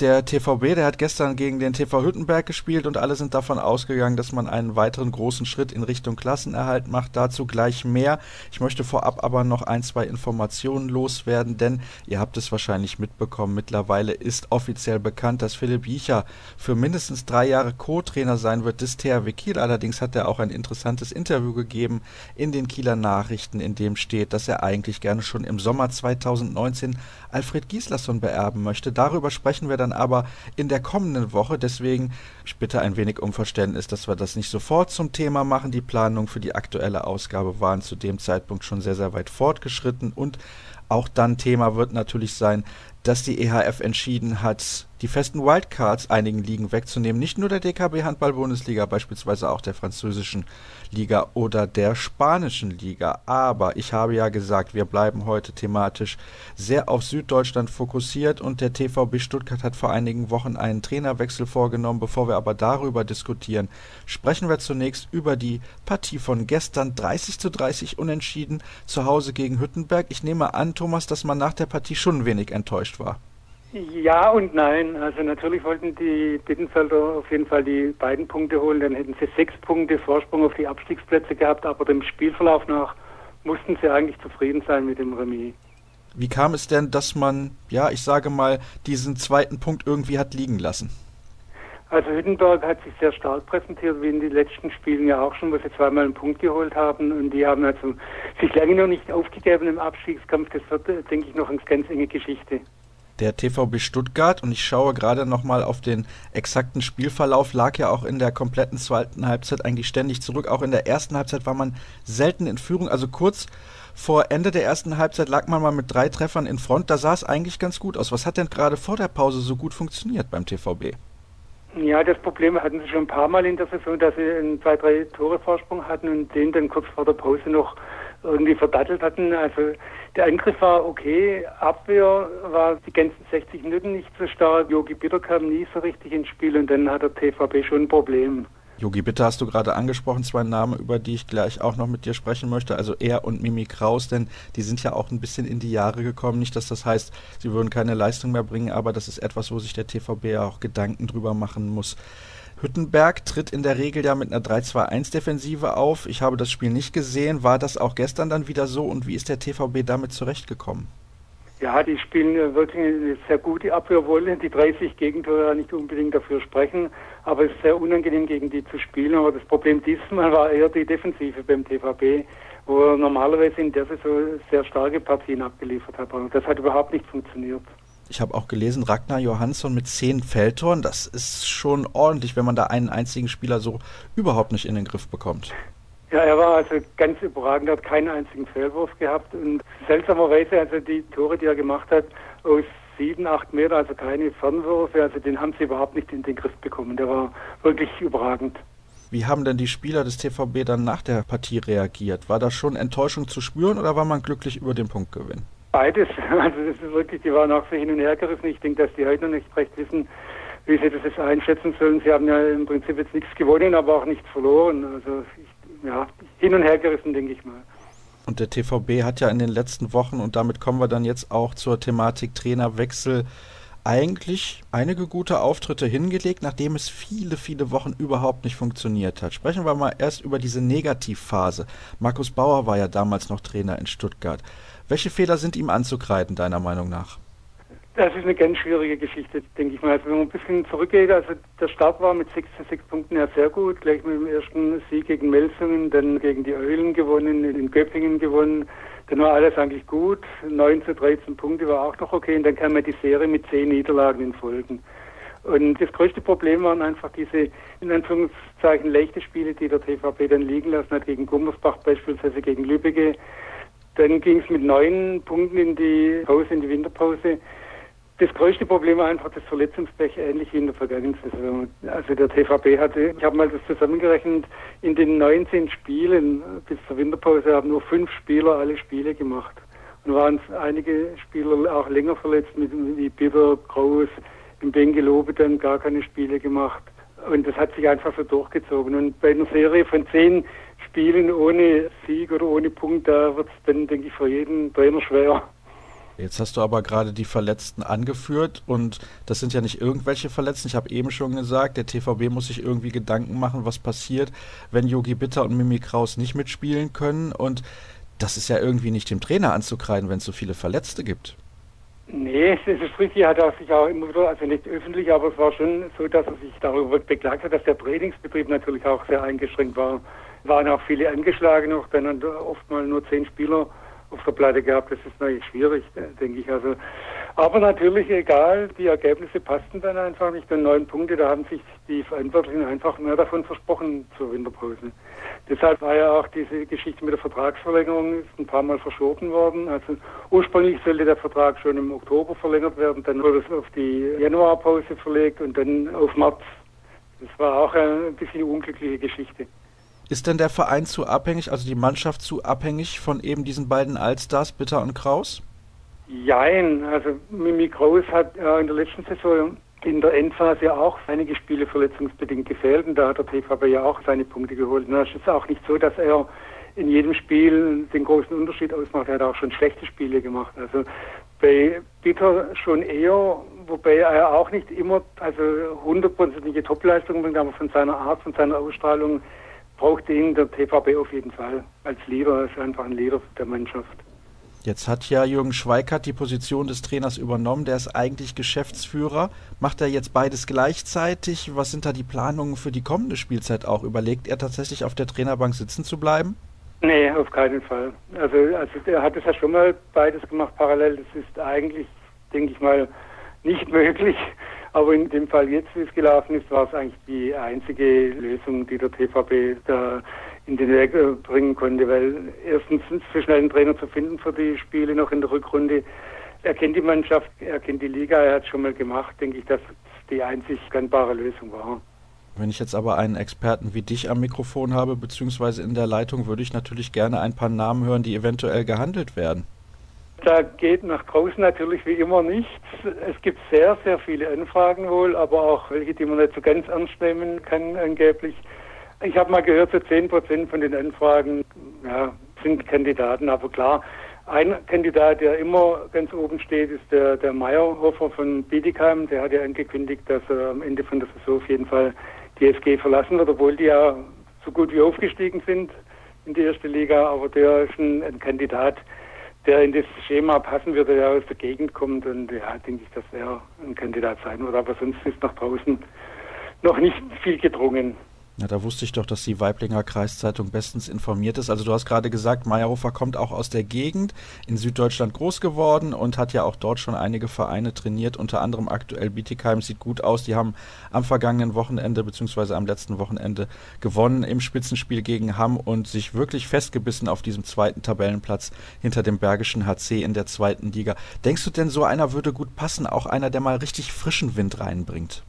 Der TVB, der hat gestern gegen den TV Hüttenberg gespielt und alle sind davon ausgegangen, dass man einen weiteren großen Schritt in Richtung Klassenerhalt macht. Dazu gleich mehr. Ich möchte vorab aber noch ein, zwei Informationen loswerden, denn ihr habt es wahrscheinlich mitbekommen. Mittlerweile ist offiziell bekannt, dass Philipp Jicher für mindestens drei Jahre Co-Trainer sein wird des THW Kiel. Allerdings hat er auch ein interessantes Interview gegeben in den Kieler Nachrichten, in dem steht, dass er eigentlich gerne schon im Sommer 2019 Alfred Gislason beerben möchte. Darüber sprechen wir dann aber in der kommenden Woche. Deswegen, ich bitte ein wenig um Verständnis, dass wir das nicht sofort zum Thema machen. Die Planungen für die aktuelle Ausgabe waren zu dem Zeitpunkt schon sehr, sehr weit fortgeschritten und auch dann Thema wird natürlich sein, dass die EHF entschieden hat, die festen Wildcards einigen Ligen wegzunehmen. Nicht nur der DKB Handball-Bundesliga, beispielsweise auch der französischen Liga oder der spanischen Liga. Aber ich habe ja gesagt, wir bleiben heute thematisch sehr auf Süddeutschland fokussiert und der TVB Stuttgart hat vor einigen Wochen einen Trainerwechsel vorgenommen. Bevor wir aber darüber diskutieren, sprechen wir zunächst über die Partie von gestern 30 zu 30 unentschieden zu Hause gegen Hüttenberg. Ich nehme an, Thomas, dass man nach der Partie schon ein wenig enttäuscht war. Ja und nein. Also natürlich wollten die Bittenfelder auf jeden Fall die beiden Punkte holen. Dann hätten sie sechs Punkte Vorsprung auf die Abstiegsplätze gehabt. Aber dem Spielverlauf nach mussten sie eigentlich zufrieden sein mit dem Remis. Wie kam es denn, dass man, ja, ich sage mal, diesen zweiten Punkt irgendwie hat liegen lassen? Also Hüttenberg hat sich sehr stark präsentiert, wie in den letzten Spielen ja auch schon, wo sie zweimal einen Punkt geholt haben. Und die haben also sich lange noch nicht aufgegeben im Abstiegskampf. Das wird, denke ich, noch eine ganz enge Geschichte der TVB Stuttgart und ich schaue gerade nochmal auf den exakten Spielverlauf, lag ja auch in der kompletten zweiten Halbzeit eigentlich ständig zurück. Auch in der ersten Halbzeit war man selten in Führung. Also kurz vor Ende der ersten Halbzeit lag man mal mit drei Treffern in Front. Da sah es eigentlich ganz gut aus. Was hat denn gerade vor der Pause so gut funktioniert beim TVB? Ja, das Problem hatten sie schon ein paar Mal in der Saison, dass sie einen zwei, drei Tore Vorsprung hatten und den dann kurz vor der Pause noch irgendwie verdattelt hatten. Also der Angriff war okay, Abwehr war die ganzen 60 Minuten nicht so stark. Yogi Bitter kam nie so richtig ins Spiel und dann hat der TVB schon ein Problem. Yogi Bitter hast du gerade angesprochen, zwei Namen, über die ich gleich auch noch mit dir sprechen möchte. Also er und Mimi Kraus, denn die sind ja auch ein bisschen in die Jahre gekommen. Nicht, dass das heißt, sie würden keine Leistung mehr bringen, aber das ist etwas, wo sich der TVB ja auch Gedanken drüber machen muss. Hüttenberg tritt in der Regel ja mit einer 3-2-1-Defensive auf. Ich habe das Spiel nicht gesehen. War das auch gestern dann wieder so und wie ist der TVB damit zurechtgekommen? Ja, die spielen wirklich eine sehr gute Abwehrwolle. Die 30 Gegentore nicht unbedingt dafür sprechen, aber es ist sehr unangenehm gegen die zu spielen. Aber das Problem diesmal war eher die Defensive beim TVB, wo er normalerweise in der Saison sehr starke Partien abgeliefert hat. Und das hat überhaupt nicht funktioniert. Ich habe auch gelesen, Ragnar Johansson mit zehn Feldtoren. Das ist schon ordentlich, wenn man da einen einzigen Spieler so überhaupt nicht in den Griff bekommt. Ja, er war also ganz überragend, hat keinen einzigen Fehlwurf gehabt und seltsamerweise, also die Tore, die er gemacht hat, aus sieben, acht Meter, also keine Fernwürfe, also den haben sie überhaupt nicht in den Griff bekommen. Der war wirklich überragend. Wie haben denn die Spieler des TVB dann nach der Partie reagiert? War da schon Enttäuschung zu spüren oder war man glücklich über den Punktgewinn? Beides. Also das ist wirklich, die waren auch so hin und her gerissen. Ich denke, dass die heute noch nicht recht wissen, wie sie das jetzt einschätzen sollen. Sie haben ja im Prinzip jetzt nichts gewonnen, aber auch nichts verloren. Also ich, ja, hin und her gerissen, denke ich mal. Und der TVB hat ja in den letzten Wochen, und damit kommen wir dann jetzt auch zur Thematik Trainerwechsel, eigentlich einige gute Auftritte hingelegt, nachdem es viele, viele Wochen überhaupt nicht funktioniert hat. Sprechen wir mal erst über diese Negativphase. Markus Bauer war ja damals noch Trainer in Stuttgart. Welche Fehler sind ihm anzukreiden, deiner Meinung nach? Das ist eine ganz schwierige Geschichte, denke ich mal. Also wenn man ein bisschen zurückgeht, also der Start war mit 6 zu 6 Punkten ja sehr gut. Gleich mit dem ersten Sieg gegen Melsungen, dann gegen die Eulen gewonnen, in Göppingen gewonnen. Dann war alles eigentlich gut. 9 zu 13 Punkte war auch noch okay. Und dann kam ja die Serie mit 10 Niederlagen in Folgen. Und das größte Problem waren einfach diese, in Anführungszeichen, leichte Spiele, die der TVP dann liegen lassen hat, gegen Gummersbach beispielsweise, gegen Lübbecke. Dann ging es mit neun Punkten in die Pause, in die Winterpause. Das größte Problem war einfach das Verletzungspech, ähnlich wie in der vergangenen Saison. Also der TVB hatte, ich habe mal das zusammengerechnet, in den 19 Spielen bis zur Winterpause haben nur fünf Spieler alle Spiele gemacht. Und waren einige Spieler auch länger verletzt, wie Bitter, Kraus, im Bengelobe dann gar keine Spiele gemacht. Und das hat sich einfach so durchgezogen. Und bei einer Serie von zehn Spielen ohne Sieg oder ohne Punkt, da wird es dann, denke ich, für jeden Trainer schwer. Jetzt hast du aber gerade die Verletzten angeführt und das sind ja nicht irgendwelche Verletzten. Ich habe eben schon gesagt, der TVB muss sich irgendwie Gedanken machen, was passiert, wenn Yogi Bitter und Mimi Kraus nicht mitspielen können. Und das ist ja irgendwie nicht dem Trainer anzukreiden, wenn es so viele Verletzte gibt. Nee, es ist richtig, er hat sich auch immer wieder, also nicht öffentlich, aber es war schon so, dass er sich darüber beklagt hat, dass der Trainingsbetrieb natürlich auch sehr eingeschränkt war. Waren auch viele angeschlagen noch, dann er oft mal nur zehn Spieler auf der Platte gehabt. Das ist natürlich schwierig, denke ich. Also, aber natürlich egal, die Ergebnisse passten dann einfach nicht. Und neun Punkte, da haben sich die Verantwortlichen einfach mehr davon versprochen zur Winterpause. Deshalb war ja auch diese Geschichte mit der Vertragsverlängerung ist ein paar Mal verschoben worden. Also ursprünglich sollte der Vertrag schon im Oktober verlängert werden, dann wurde es auf die Januarpause verlegt und dann auf März. Das war auch ein bisschen eine unglückliche Geschichte. Ist denn der Verein zu abhängig, also die Mannschaft zu abhängig von eben diesen beiden Allstars, Bitter und Kraus? Jein, also Mimi Kraus hat äh, in der letzten Saison in der Endphase auch einige Spiele verletzungsbedingt gefehlt und da hat der TVB ja auch seine Punkte geholt. Und es ist auch nicht so, dass er in jedem Spiel den großen Unterschied ausmacht. Er hat auch schon schlechte Spiele gemacht. Also bei Bitter schon eher, wobei er auch nicht immer, also hundertprozentige Topleistungen bringt, aber von seiner Art, von seiner Ausstrahlung braucht ihn der TVB auf jeden Fall als Leader, ist einfach ein Leader der Mannschaft. Jetzt hat ja Jürgen Schweikart die Position des Trainers übernommen. Der ist eigentlich Geschäftsführer. Macht er jetzt beides gleichzeitig? Was sind da die Planungen für die kommende Spielzeit auch? Überlegt er tatsächlich auf der Trainerbank sitzen zu bleiben? Nee, auf keinen Fall. Also, also er hat es ja schon mal beides gemacht parallel. Das ist eigentlich, denke ich mal, nicht möglich. Aber in dem Fall jetzt, wie es gelaufen ist, war es eigentlich die einzige Lösung, die der TVB da in den Weg äh, bringen konnte, weil erstens so schnell einen Trainer zu finden für die Spiele noch in der Rückrunde. Er kennt die Mannschaft, er kennt die Liga, er hat es schon mal gemacht, denke ich, dass es die einzig gangbare Lösung war. Wenn ich jetzt aber einen Experten wie dich am Mikrofon habe, beziehungsweise in der Leitung, würde ich natürlich gerne ein paar Namen hören, die eventuell gehandelt werden. Da geht nach draußen natürlich wie immer nichts. Es gibt sehr, sehr viele Anfragen wohl, aber auch welche, die man nicht so ganz ernst nehmen kann angeblich. Ich habe mal gehört, so 10 Prozent von den Anfragen ja, sind Kandidaten, aber klar, ein Kandidat, der immer ganz oben steht, ist der, der Meyerhofer von Bietigheim. Der hat ja angekündigt, dass er am Ende von der Saison auf jeden Fall die SG verlassen wird, obwohl die ja so gut wie aufgestiegen sind in die erste Liga. Aber der ist ein, ein Kandidat, der in das Schema passen würde, der aus der Gegend kommt. Und ja, denke ich, dass er ein Kandidat sein wird. Aber sonst ist nach draußen noch nicht viel gedrungen. Ja, da wusste ich doch, dass die Weiblinger Kreiszeitung bestens informiert ist. Also du hast gerade gesagt, Meyerhofer kommt auch aus der Gegend, in Süddeutschland groß geworden und hat ja auch dort schon einige Vereine trainiert, unter anderem aktuell Bietigheim sieht gut aus. Die haben am vergangenen Wochenende bzw. am letzten Wochenende gewonnen im Spitzenspiel gegen Hamm und sich wirklich festgebissen auf diesem zweiten Tabellenplatz hinter dem Bergischen HC in der zweiten Liga. Denkst du denn, so einer würde gut passen, auch einer, der mal richtig frischen Wind reinbringt?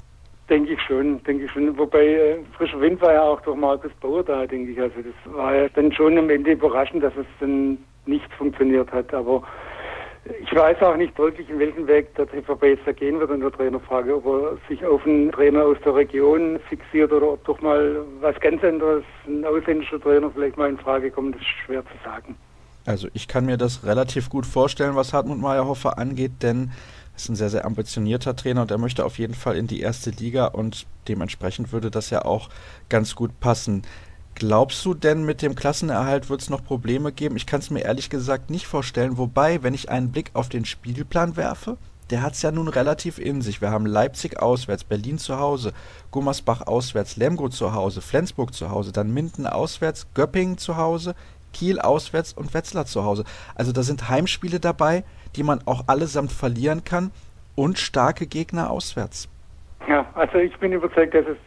Denke ich schon, denke ich schon. Wobei äh, frischer Wind war ja auch durch Markus Bauer da, denke ich. Also das war ja dann schon am Ende überraschend, dass es dann nicht funktioniert hat. Aber ich weiß auch nicht wirklich, in welchen Weg der TVB jetzt da gehen wird in der Trainerfrage, ob er sich auf einen Trainer aus der Region fixiert oder ob doch mal was ganz anderes, ein ausländischer Trainer vielleicht mal in Frage kommt, das ist schwer zu sagen. Also ich kann mir das relativ gut vorstellen, was Hartmut Meyerhofer angeht, denn ist ein sehr, sehr ambitionierter Trainer und er möchte auf jeden Fall in die erste Liga und dementsprechend würde das ja auch ganz gut passen. Glaubst du denn, mit dem Klassenerhalt wird es noch Probleme geben? Ich kann es mir ehrlich gesagt nicht vorstellen. Wobei, wenn ich einen Blick auf den Spielplan werfe, der hat es ja nun relativ in sich. Wir haben Leipzig auswärts, Berlin zu Hause, Gummersbach auswärts, Lemgo zu Hause, Flensburg zu Hause, dann Minden auswärts, Göppingen zu Hause, Kiel auswärts und Wetzlar zu Hause. Also da sind Heimspiele dabei, die man auch allesamt verlieren kann und starke Gegner auswärts. Ja, also ich bin überzeugt, dass es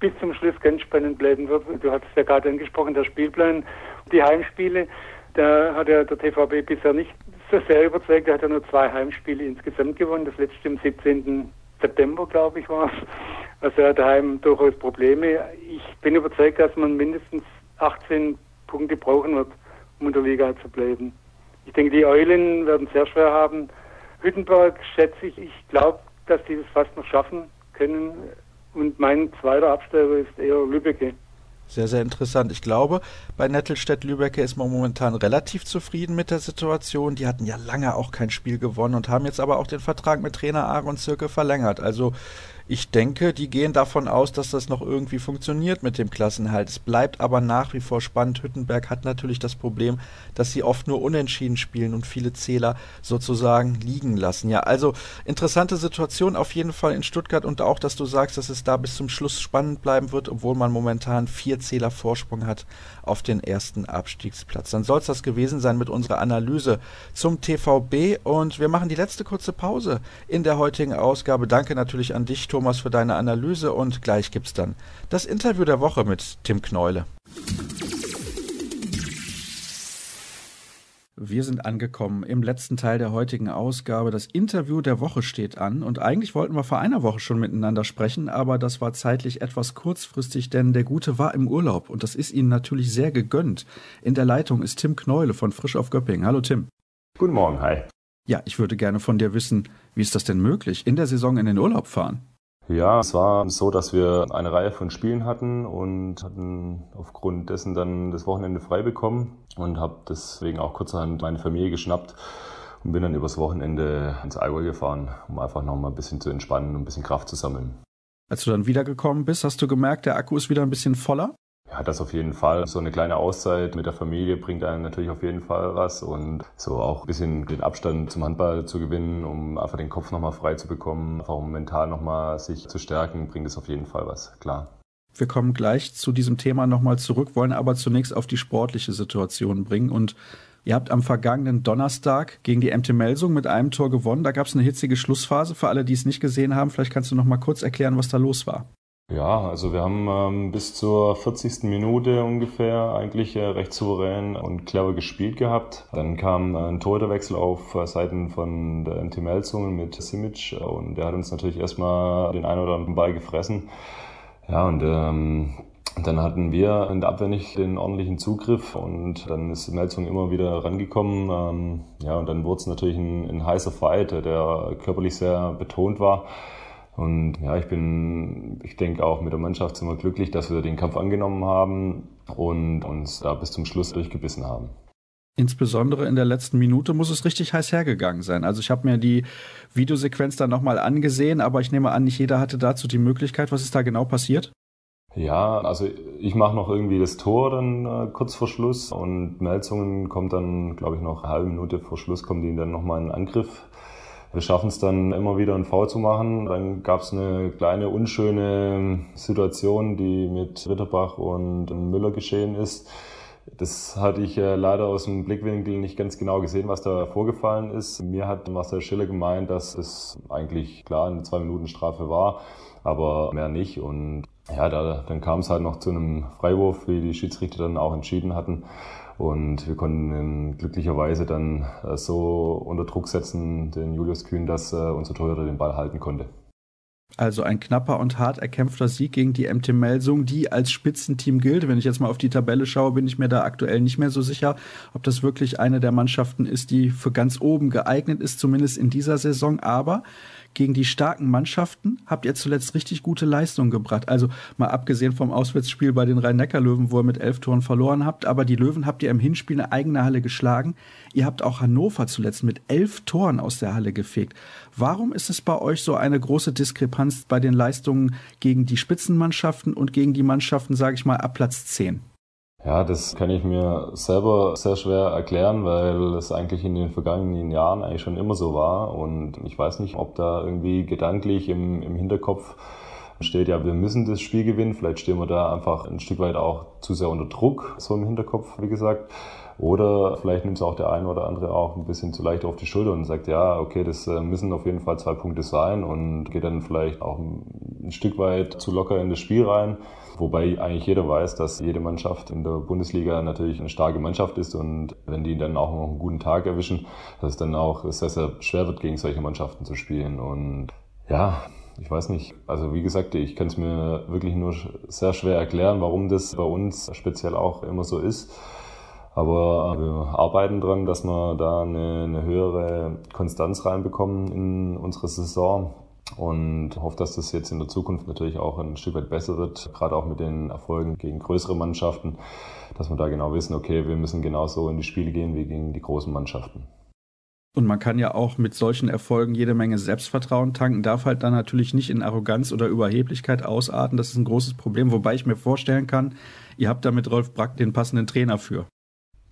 bis zum Schluss ganz spannend bleiben wird. Du hast es ja gerade angesprochen, der Spielplan, die Heimspiele. Da hat ja der TVB bisher nicht so sehr überzeugt. Er hat ja nur zwei Heimspiele insgesamt gewonnen. Das letzte am 17. September, glaube ich, war es. Also er hat daheim durchaus Probleme. Ich bin überzeugt, dass man mindestens 18 Punkte brauchen wird, um in der Liga zu bleiben. Ich denke, die Eulen werden sehr schwer haben. Hüttenberg schätze ich, ich glaube, dass die das fast noch schaffen können. Und mein zweiter Absteiger ist eher Lübbecke. Sehr, sehr interessant. Ich glaube, bei Nettelstedt-Lübecke ist man momentan relativ zufrieden mit der Situation. Die hatten ja lange auch kein Spiel gewonnen und haben jetzt aber auch den Vertrag mit Trainer Aaron Zirke verlängert. Also ich denke, die gehen davon aus, dass das noch irgendwie funktioniert mit dem Klassenhalt. Es bleibt aber nach wie vor spannend. Hüttenberg hat natürlich das Problem, dass sie oft nur unentschieden spielen und viele Zähler sozusagen liegen lassen. Ja, also interessante Situation auf jeden Fall in Stuttgart und auch, dass du sagst, dass es da bis zum Schluss spannend bleiben wird, obwohl man momentan vier Zähler Vorsprung hat auf den ersten Abstiegsplatz. Dann soll es das gewesen sein mit unserer Analyse zum TVB und wir machen die letzte kurze Pause in der heutigen Ausgabe. Danke natürlich an dich, Thomas für deine Analyse und gleich gibt's dann das Interview der Woche mit Tim Kneule. Wir sind angekommen im letzten Teil der heutigen Ausgabe. Das Interview der Woche steht an und eigentlich wollten wir vor einer Woche schon miteinander sprechen, aber das war zeitlich etwas kurzfristig, denn der Gute war im Urlaub und das ist Ihnen natürlich sehr gegönnt. In der Leitung ist Tim Kneule von Frisch auf Göppingen. Hallo Tim. Guten Morgen, hi. Ja, ich würde gerne von dir wissen, wie ist das denn möglich, in der Saison in den Urlaub fahren? Ja, es war so, dass wir eine Reihe von Spielen hatten und hatten aufgrund dessen dann das Wochenende frei bekommen und habe deswegen auch kurzerhand meine Familie geschnappt und bin dann übers Wochenende ins Allgäu gefahren, um einfach noch mal ein bisschen zu entspannen und ein bisschen Kraft zu sammeln. Als du dann wiedergekommen bist, hast du gemerkt, der Akku ist wieder ein bisschen voller? Ja, das auf jeden Fall. So eine kleine Auszeit mit der Familie bringt einem natürlich auf jeden Fall was und so auch ein bisschen den Abstand zum Handball zu gewinnen, um einfach den Kopf nochmal frei zu bekommen, einfach um mental nochmal sich zu stärken, bringt es auf jeden Fall was, klar. Wir kommen gleich zu diesem Thema nochmal zurück, wollen aber zunächst auf die sportliche Situation bringen und Ihr habt am vergangenen Donnerstag gegen die MT Melsung mit einem Tor gewonnen. Da gab es eine hitzige Schlussphase. Für alle, die es nicht gesehen haben, vielleicht kannst du noch mal kurz erklären, was da los war. Ja, also wir haben ähm, bis zur 40. Minute ungefähr eigentlich äh, recht souverän und clever gespielt gehabt. Dann kam äh, ein Torhüterwechsel auf äh, Seiten von der MT Melsungen mit Simic und der hat uns natürlich erstmal den einen oder anderen Ball gefressen. Ja, und ähm, dann hatten wir in der Abwehr nicht den ordentlichen Zugriff und dann ist Melzung immer wieder rangekommen. Ähm, ja, und dann wurde es natürlich ein, ein heißer Fight, der körperlich sehr betont war. Und ja, ich bin, ich denke auch mit der Mannschaft sind wir glücklich, dass wir den Kampf angenommen haben und uns da bis zum Schluss durchgebissen haben. Insbesondere in der letzten Minute muss es richtig heiß hergegangen sein. Also ich habe mir die Videosequenz dann nochmal angesehen, aber ich nehme an, nicht jeder hatte dazu die Möglichkeit. Was ist da genau passiert? Ja, also ich mache noch irgendwie das Tor dann äh, kurz vor Schluss und Melzungen kommt dann, glaube ich, noch eine halbe Minute vor Schluss, kommen die dann nochmal in Angriff wir schaffen es dann immer wieder einen Foul zu machen. Dann gab es eine kleine unschöne Situation, die mit Ritterbach und Müller geschehen ist. Das hatte ich äh, leider aus dem Blickwinkel nicht ganz genau gesehen, was da vorgefallen ist. Mir hat Marcel Schiller gemeint, dass es eigentlich klar eine zwei Minuten Strafe war, aber mehr nicht. Und ja, da, dann kam es halt noch zu einem Freiwurf, wie die Schiedsrichter dann auch entschieden hatten. Und wir konnten ihn glücklicherweise dann äh, so unter Druck setzen, den Julius Kühn, dass äh, unser Torhüter den Ball halten konnte. Also ein knapper und hart erkämpfter Sieg gegen die MT Melsung, die als Spitzenteam gilt. Wenn ich jetzt mal auf die Tabelle schaue, bin ich mir da aktuell nicht mehr so sicher, ob das wirklich eine der Mannschaften ist, die für ganz oben geeignet ist, zumindest in dieser Saison. Aber gegen die starken Mannschaften habt ihr zuletzt richtig gute Leistungen gebracht. Also mal abgesehen vom Auswärtsspiel bei den Rhein-Neckar-Löwen, wo ihr mit elf Toren verloren habt, aber die Löwen habt ihr im Hinspiel eine eigene Halle geschlagen. Ihr habt auch Hannover zuletzt mit elf Toren aus der Halle gefegt. Warum ist es bei euch so eine große Diskrepanz bei den Leistungen gegen die Spitzenmannschaften und gegen die Mannschaften, sage ich mal, ab Platz 10? Ja, das kann ich mir selber sehr schwer erklären, weil es eigentlich in den vergangenen Jahren eigentlich schon immer so war. Und ich weiß nicht, ob da irgendwie gedanklich im, im Hinterkopf steht, ja, wir müssen das Spiel gewinnen. Vielleicht stehen wir da einfach ein Stück weit auch zu sehr unter Druck, so im Hinterkopf, wie gesagt. Oder vielleicht nimmt es auch der eine oder andere auch ein bisschen zu leicht auf die Schulter und sagt, ja, okay, das äh, müssen auf jeden Fall zwei Punkte sein und geht dann vielleicht auch ein Stück weit zu locker in das Spiel rein. Wobei eigentlich jeder weiß, dass jede Mannschaft in der Bundesliga natürlich eine starke Mannschaft ist und wenn die dann auch noch einen guten Tag erwischen, dass es dann auch sehr, sehr schwer wird, gegen solche Mannschaften zu spielen. Und ja, ich weiß nicht. Also wie gesagt, ich kann es mir wirklich nur sehr schwer erklären, warum das bei uns speziell auch immer so ist. Aber wir arbeiten dran, dass wir da eine, eine höhere Konstanz reinbekommen in unsere Saison. und hoffe, dass das jetzt in der Zukunft natürlich auch ein Stück weit besser wird, gerade auch mit den Erfolgen gegen größere Mannschaften, dass wir da genau wissen, okay, wir müssen genauso in die Spiele gehen wie gegen die großen Mannschaften. Und man kann ja auch mit solchen Erfolgen jede Menge Selbstvertrauen tanken, darf halt dann natürlich nicht in Arroganz oder Überheblichkeit ausarten. Das ist ein großes Problem, wobei ich mir vorstellen kann, ihr habt da mit Rolf Brack den passenden Trainer für.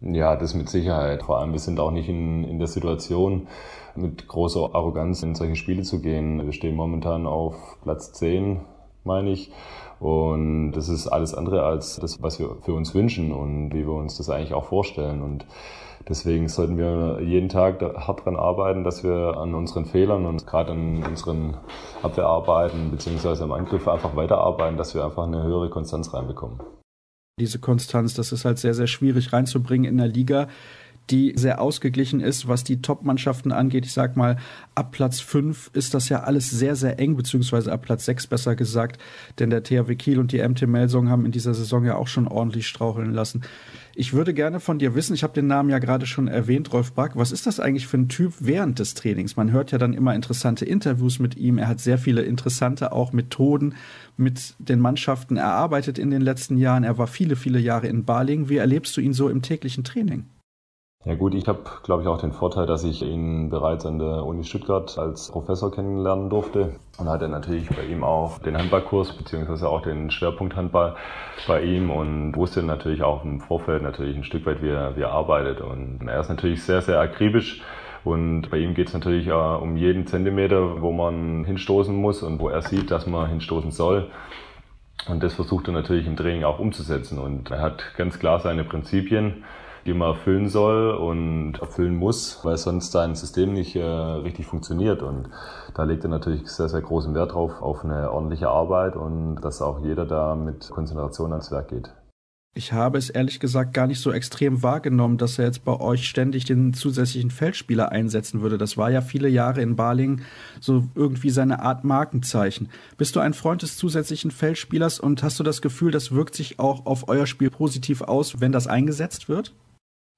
Ja, das mit Sicherheit. Vor allem, wir sind auch nicht in, in der Situation, mit großer Arroganz in solche Spiele zu gehen. Wir stehen momentan auf Platz 10, meine ich. Und das ist alles andere als das, was wir für uns wünschen und wie wir uns das eigentlich auch vorstellen. Und deswegen sollten wir jeden Tag hart daran arbeiten, dass wir an unseren Fehlern und gerade an unseren Abwehrarbeiten beziehungsweise am Angriff einfach weiterarbeiten, dass wir einfach eine höhere Konstanz reinbekommen diese Konstanz. Das ist halt sehr, sehr schwierig reinzubringen in der Liga, die sehr ausgeglichen ist, was die Top-Mannschaften angeht. Ich sag mal, ab Platz 5 ist das ja alles sehr, sehr eng, beziehungsweise ab Platz 6 besser gesagt, denn der THW Kiel und die MT Melsung haben in dieser Saison ja auch schon ordentlich straucheln lassen. Ich würde gerne von dir wissen, ich habe den Namen ja gerade schon erwähnt, Rolf Brack, was ist das eigentlich für ein Typ während des Trainings? Man hört ja dann immer interessante Interviews mit ihm, er hat sehr viele interessante auch Methoden mit den Mannschaften erarbeitet in den letzten Jahren, er war viele, viele Jahre in Baling. Wie erlebst du ihn so im täglichen Training? Ja gut, ich habe, glaube ich, auch den Vorteil, dass ich ihn bereits an der Uni Stuttgart als Professor kennenlernen durfte und hatte natürlich bei ihm auch den Handballkurs beziehungsweise auch den Schwerpunkt Handball bei ihm und wusste natürlich auch im Vorfeld natürlich ein Stück weit, wie er, wie er arbeitet. Und er ist natürlich sehr, sehr akribisch. Und bei ihm geht es natürlich äh, um jeden Zentimeter, wo man hinstoßen muss und wo er sieht, dass man hinstoßen soll. Und das versucht er natürlich im Training auch umzusetzen. Und er hat ganz klar seine Prinzipien die man erfüllen soll und erfüllen muss, weil sonst sein System nicht äh, richtig funktioniert. Und da legt er natürlich sehr, sehr großen Wert drauf, auf eine ordentliche Arbeit und dass auch jeder da mit Konzentration ans Werk geht. Ich habe es ehrlich gesagt gar nicht so extrem wahrgenommen, dass er jetzt bei euch ständig den zusätzlichen Feldspieler einsetzen würde. Das war ja viele Jahre in Balingen so irgendwie seine Art Markenzeichen. Bist du ein Freund des zusätzlichen Feldspielers und hast du das Gefühl, das wirkt sich auch auf euer Spiel positiv aus, wenn das eingesetzt wird?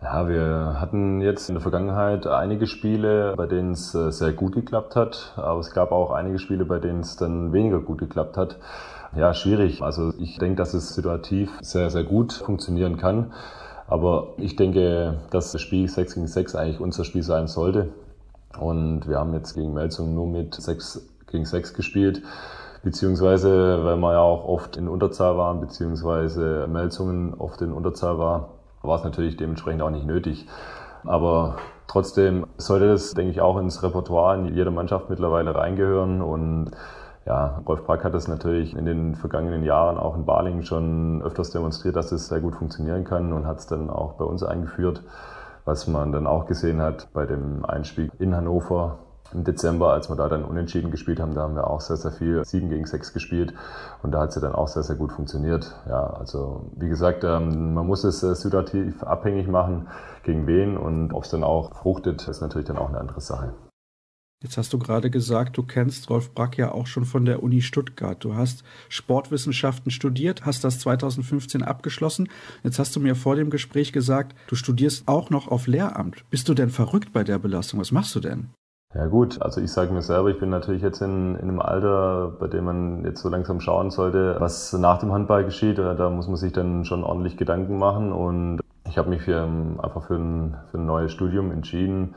Ja, wir hatten jetzt in der Vergangenheit einige Spiele, bei denen es äh, sehr gut geklappt hat, aber es gab auch einige Spiele, bei denen es dann weniger gut geklappt hat. Ja, schwierig. Also ich denke, dass es situativ sehr, sehr gut funktionieren kann. Aber ich denke, dass das Spiel 6 gegen 6 eigentlich unser Spiel sein sollte. Und wir haben jetzt gegen Melzung nur mit 6 gegen 6 gespielt. Beziehungsweise, weil wir ja auch oft in Unterzahl waren, beziehungsweise Melzungen oft in Unterzahl war, war es natürlich dementsprechend auch nicht nötig. Aber trotzdem sollte das, denke ich, auch ins Repertoire in jeder Mannschaft mittlerweile reingehören. Und ja, Rolf Brack hat das natürlich in den vergangenen Jahren auch in Balingen schon öfters demonstriert, dass es sehr gut funktionieren kann und hat es dann auch bei uns eingeführt. Was man dann auch gesehen hat bei dem Einspiel in Hannover, im Dezember, als wir da dann unentschieden gespielt haben, da haben wir auch sehr, sehr viel 7 gegen 6 gespielt und da hat sie dann auch sehr, sehr gut funktioniert. Ja, also wie gesagt, ähm, man muss es äh, situativ abhängig machen, gegen wen und ob es dann auch fruchtet, ist natürlich dann auch eine andere Sache. Jetzt hast du gerade gesagt, du kennst Rolf Brack ja auch schon von der Uni Stuttgart. Du hast Sportwissenschaften studiert, hast das 2015 abgeschlossen. Jetzt hast du mir vor dem Gespräch gesagt, du studierst auch noch auf Lehramt. Bist du denn verrückt bei der Belastung? Was machst du denn? Ja gut, also ich sage mir selber, ich bin natürlich jetzt in, in einem Alter, bei dem man jetzt so langsam schauen sollte, was nach dem Handball geschieht. Da muss man sich dann schon ordentlich Gedanken machen und ich habe mich für, einfach für ein, für ein neues Studium entschieden,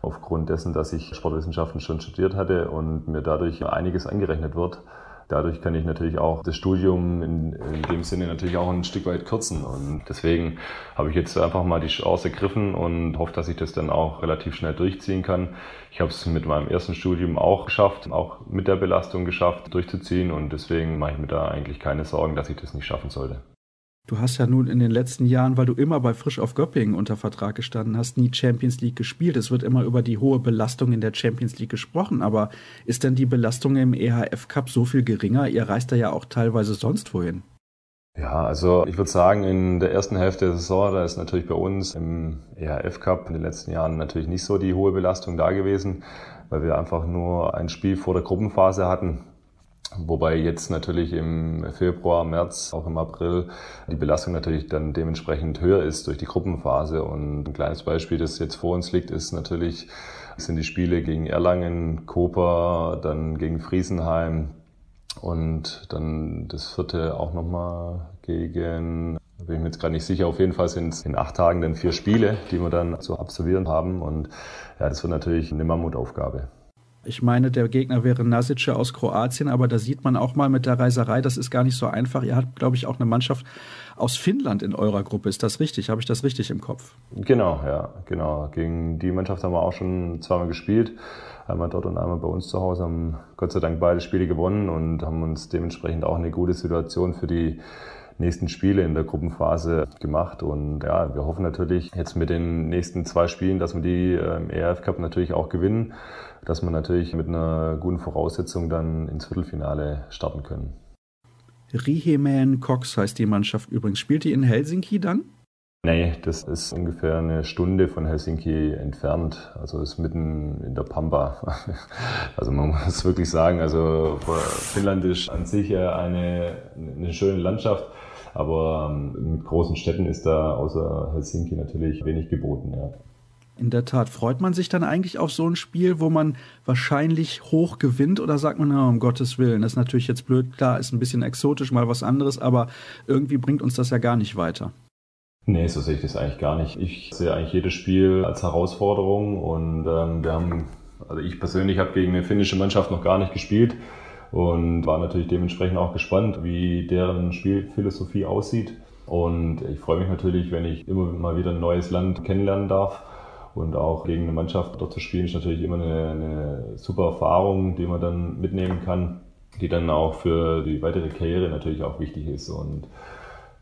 aufgrund dessen, dass ich Sportwissenschaften schon studiert hatte und mir dadurch einiges angerechnet wird. Dadurch kann ich natürlich auch das Studium in, in, dem Sinne natürlich auch ein Stück weit kürzen. Und deswegen habe ich jetzt einfach mal die Chance ergriffen und hoffe, dass ich das dann auch relativ schnell durchziehen kann. Ich habe es mit meinem ersten Studium auch geschafft, auch mit der Belastung geschafft, durchzuziehen. Und deswegen mache ich mir da eigentlich keine Sorgen, dass ich das nicht schaffen sollte. Du hast ja nun in den letzten Jahren, weil du immer bei Frisch auf Göppingen unter Vertrag gestanden hast, nie Champions League gespielt. Es wird immer über die hohe Belastung in der Champions League gesprochen, aber ist denn die Belastung im EHF Cup so viel geringer? Ihr reist da ja auch teilweise sonst wohin. Ja, also ich würde sagen, in der ersten Hälfte der Saison, da ist natürlich bei uns im EHF Cup in den letzten Jahren natürlich nicht so die hohe Belastung da gewesen, weil wir einfach nur ein Spiel vor der Gruppenphase hatten Wobei jetzt natürlich im Februar, März, auch im April die Belastung natürlich dann dementsprechend höher ist durch die Gruppenphase. Und ein kleines Beispiel, das jetzt vor uns liegt, ist natürlich, sind die Spiele gegen Erlangen, Koper, dann gegen Friesenheim und dann das vierte auch nochmal gegen bin ich mir jetzt gerade nicht sicher. Auf jeden Fall sind es in acht Tagen dann vier Spiele, die wir dann zu absolvieren haben. Und ja, das wird natürlich eine Mammutaufgabe. Ich meine, der Gegner wäre Nasice aus Kroatien, aber da sieht man auch mal mit der Reiserei, das ist gar nicht so einfach. Ihr habt, glaube ich, auch eine Mannschaft aus Finnland in eurer Gruppe. Ist das richtig? Habe ich das richtig im Kopf? Genau, ja, genau. Gegen die Mannschaft haben wir auch schon zweimal gespielt. Einmal dort und einmal bei uns zu Hause, haben Gott sei Dank beide Spiele gewonnen und haben uns dementsprechend auch eine gute Situation für die nächsten Spiele in der Gruppenphase gemacht. Und ja, wir hoffen natürlich jetzt mit den nächsten zwei Spielen, dass wir die im ERF Cup natürlich auch gewinnen, dass wir natürlich mit einer guten Voraussetzung dann ins Viertelfinale starten können. Riheman Cox heißt die Mannschaft übrigens. Spielt die in Helsinki dann? Nee, das ist ungefähr eine Stunde von Helsinki entfernt. Also ist mitten in der Pampa. Also man muss wirklich sagen, also Finnland ist an sich eine, eine schöne Landschaft. Aber ähm, mit großen Städten ist da außer Helsinki natürlich wenig geboten, ja. In der Tat. Freut man sich dann eigentlich auf so ein Spiel, wo man wahrscheinlich hoch gewinnt oder sagt man, oh, um Gottes Willen, das ist natürlich jetzt blöd, klar, ist ein bisschen exotisch, mal was anderes, aber irgendwie bringt uns das ja gar nicht weiter. Nee, so sehe ich das eigentlich gar nicht. Ich sehe eigentlich jedes Spiel als Herausforderung und ähm, wir haben, also ich persönlich habe gegen eine finnische Mannschaft noch gar nicht gespielt und war natürlich dementsprechend auch gespannt, wie deren Spielphilosophie aussieht. Und ich freue mich natürlich, wenn ich immer mal wieder ein neues Land kennenlernen darf. Und auch gegen eine Mannschaft dort zu spielen, ist natürlich immer eine, eine super Erfahrung, die man dann mitnehmen kann, die dann auch für die weitere Karriere natürlich auch wichtig ist. Und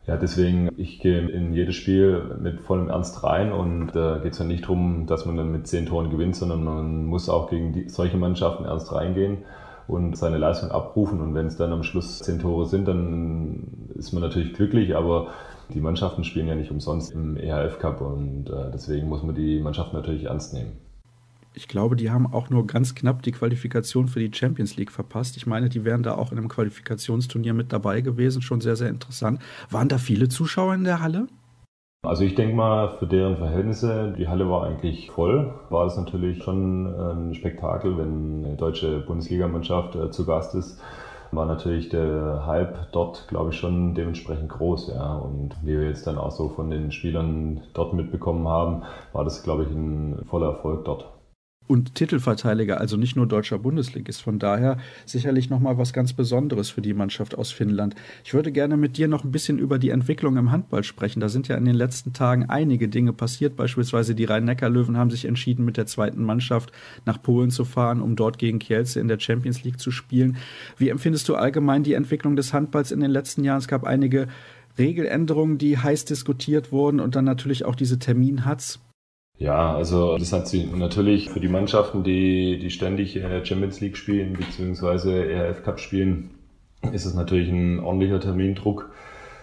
ja, deswegen, ich gehe in jedes Spiel mit vollem Ernst rein und da äh, geht es ja nicht darum, dass man dann mit zehn Toren gewinnt, sondern man muss auch gegen die, solche Mannschaften ernst reingehen und seine Leistung abrufen. Und wenn es dann am Schluss zehn Tore sind, dann ist man natürlich glücklich, aber die Mannschaften spielen ja nicht umsonst im EHF Cup und äh, deswegen muss man die Mannschaften natürlich ernst nehmen. Ich glaube, die haben auch nur ganz knapp die Qualifikation für die Champions League verpasst. Ich meine, die wären da auch in einem Qualifikationsturnier mit dabei gewesen. Schon sehr, sehr interessant. Waren da viele Zuschauer in der Halle? Also ich denke mal, für deren Verhältnisse, die Halle war eigentlich voll, war es natürlich schon ein Spektakel, wenn eine deutsche Bundesligamannschaft äh, zu Gast ist. War natürlich der Hype dort, glaube ich, schon dementsprechend groß, ja. Und wie wir jetzt dann auch so von den Spielern dort mitbekommen haben, war das, glaube ich, ein voller Erfolg dort und Titelverteidiger, also nicht nur deutscher Bundesligist. Von daher sicherlich nochmal was ganz Besonderes für die Mannschaft aus Finnland. Ich würde gerne mit dir noch ein bisschen über die Entwicklung im Handball sprechen. Da sind ja in den letzten Tagen einige Dinge passiert. Beispielsweise die Rhein-Neckar-Löwen haben sich entschieden, mit der zweiten Mannschaft nach Polen zu fahren, um dort gegen Kielce in der Champions League zu spielen. Wie empfindest du allgemein die Entwicklung des Handballs in den letzten Jahren? Es gab einige Regeländerungen, die heiß diskutiert wurden und dann natürlich auch diese Terminhatz. Ja, also das hat sie natürlich für die Mannschaften, die, die ständig Champions League spielen, beziehungsweise ERF Cup spielen, ist es natürlich ein ordentlicher Termindruck.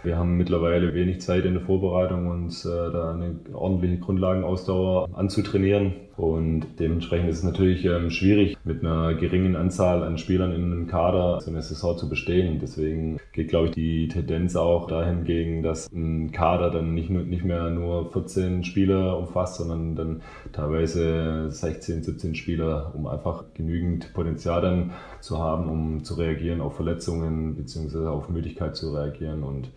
Wir haben mittlerweile wenig Zeit in der Vorbereitung, uns äh, da eine ordentliche Grundlagenausdauer anzutrainieren. Und dementsprechend ist es natürlich ähm, schwierig, mit einer geringen Anzahl an Spielern in einem Kader so eine Saison zu bestehen. Deswegen geht, glaube ich, die Tendenz auch dahingegen, dass ein Kader dann nicht, nicht mehr nur 14 Spieler umfasst, sondern dann teilweise 16, 17 Spieler, um einfach genügend Potenzial dann zu haben, um zu reagieren auf Verletzungen beziehungsweise auf Müdigkeit zu reagieren. Und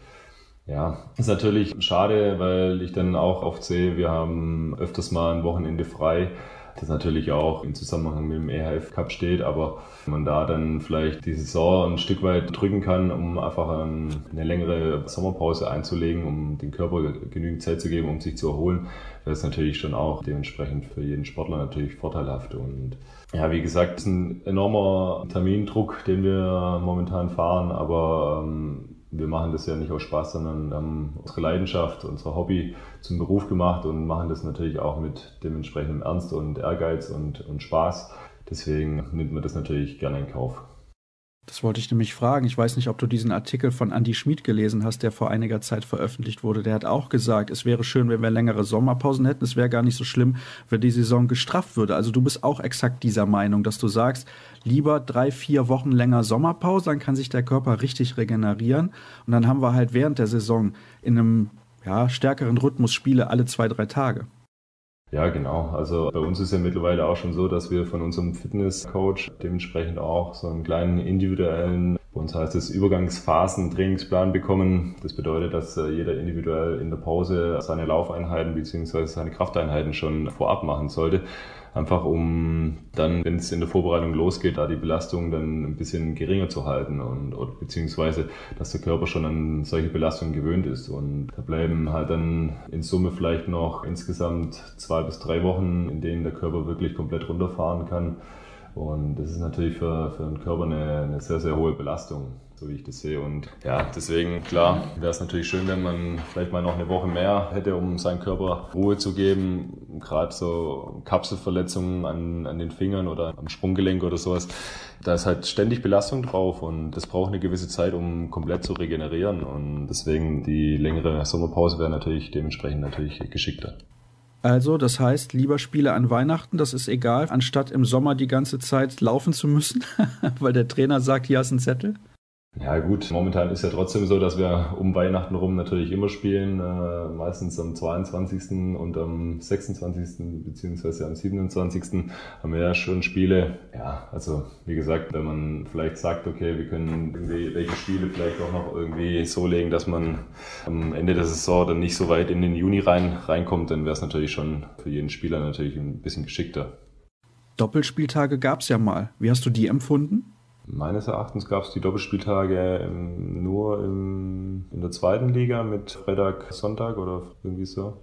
ja, ist natürlich schade, weil ich dann auch oft sehe, wir haben öfters mal ein Wochenende frei, das natürlich auch im Zusammenhang mit dem EHF Cup steht, aber man da dann vielleicht die Saison ein Stück weit drücken kann, um einfach eine längere Sommerpause einzulegen, um dem Körper genügend Zeit zu geben, um sich zu erholen, wäre es natürlich schon auch dementsprechend für jeden Sportler natürlich vorteilhaft und ja, wie gesagt, es ist ein enormer Termindruck, den wir momentan fahren, aber ähm, wir machen das ja nicht aus Spaß, sondern haben unsere Leidenschaft, unser Hobby zum Beruf gemacht und machen das natürlich auch mit dementsprechendem Ernst und Ehrgeiz und, und Spaß. Deswegen nimmt man das natürlich gerne in Kauf. Das wollte ich nämlich fragen. Ich weiß nicht, ob du diesen Artikel von Andy Schmid gelesen hast, der vor einiger Zeit veröffentlicht wurde. Der hat auch gesagt, es wäre schön, wenn wir längere Sommerpausen hätten. Es wäre gar nicht so schlimm, wenn die Saison gestrafft würde. Also du bist auch exakt dieser Meinung, dass du sagst, lieber drei, vier Wochen länger Sommerpause, dann kann sich der Körper richtig regenerieren. Und dann haben wir halt während der Saison in einem ja, stärkeren Rhythmus Spiele alle zwei, drei Tage. Ja, genau. Also bei uns ist ja mittlerweile auch schon so, dass wir von unserem Fitnesscoach dementsprechend auch so einen kleinen individuellen, bei uns heißt es Übergangsphasen-Trainingsplan bekommen. Das bedeutet, dass äh, jeder individuell in der Pause seine Laufeinheiten bzw. seine Krafteinheiten schon vorab machen sollte. Einfach um dann, wenn es in der Vorbereitung losgeht, da die Belastung dann ein bisschen geringer zu halten und oder, beziehungsweise, dass der Körper schon an solche Belastungen gewöhnt ist. Und da bleiben halt dann in Summe vielleicht noch insgesamt zwei bis drei Wochen, in denen der Körper wirklich komplett runterfahren kann. Und das ist natürlich für, für den Körper eine, eine sehr, sehr hohe Belastung so wie ich das sehe. Und ja, deswegen, klar, wäre es natürlich schön, wenn man vielleicht mal noch eine Woche mehr hätte, um seinem Körper Ruhe zu geben. Gerade so Kapselverletzungen an, an den Fingern oder am Sprunggelenk oder sowas. Da ist halt ständig Belastung drauf und das braucht eine gewisse Zeit, um komplett zu regenerieren. Und deswegen die längere Sommerpause wäre natürlich dementsprechend natürlich geschickter. Also, das heißt, lieber Spiele an Weihnachten, das ist egal, anstatt im Sommer die ganze Zeit laufen zu müssen, weil der Trainer sagt, hier hast einen Zettel? Ja gut, momentan ist ja trotzdem so, dass wir um Weihnachten rum natürlich immer spielen, äh, meistens am 22. und am 26. beziehungsweise am 27. haben wir ja schon Spiele. Ja, also wie gesagt, wenn man vielleicht sagt, okay, wir können irgendwie welche Spiele vielleicht auch noch irgendwie so legen, dass man am Ende der Saison dann nicht so weit in den Juni rein, reinkommt, dann wäre es natürlich schon für jeden Spieler natürlich ein bisschen geschickter. Doppelspieltage gab es ja mal. Wie hast du die empfunden? Meines Erachtens gab es die Doppelspieltage im, nur im, in der zweiten Liga mit Freitag, Sonntag oder irgendwie so.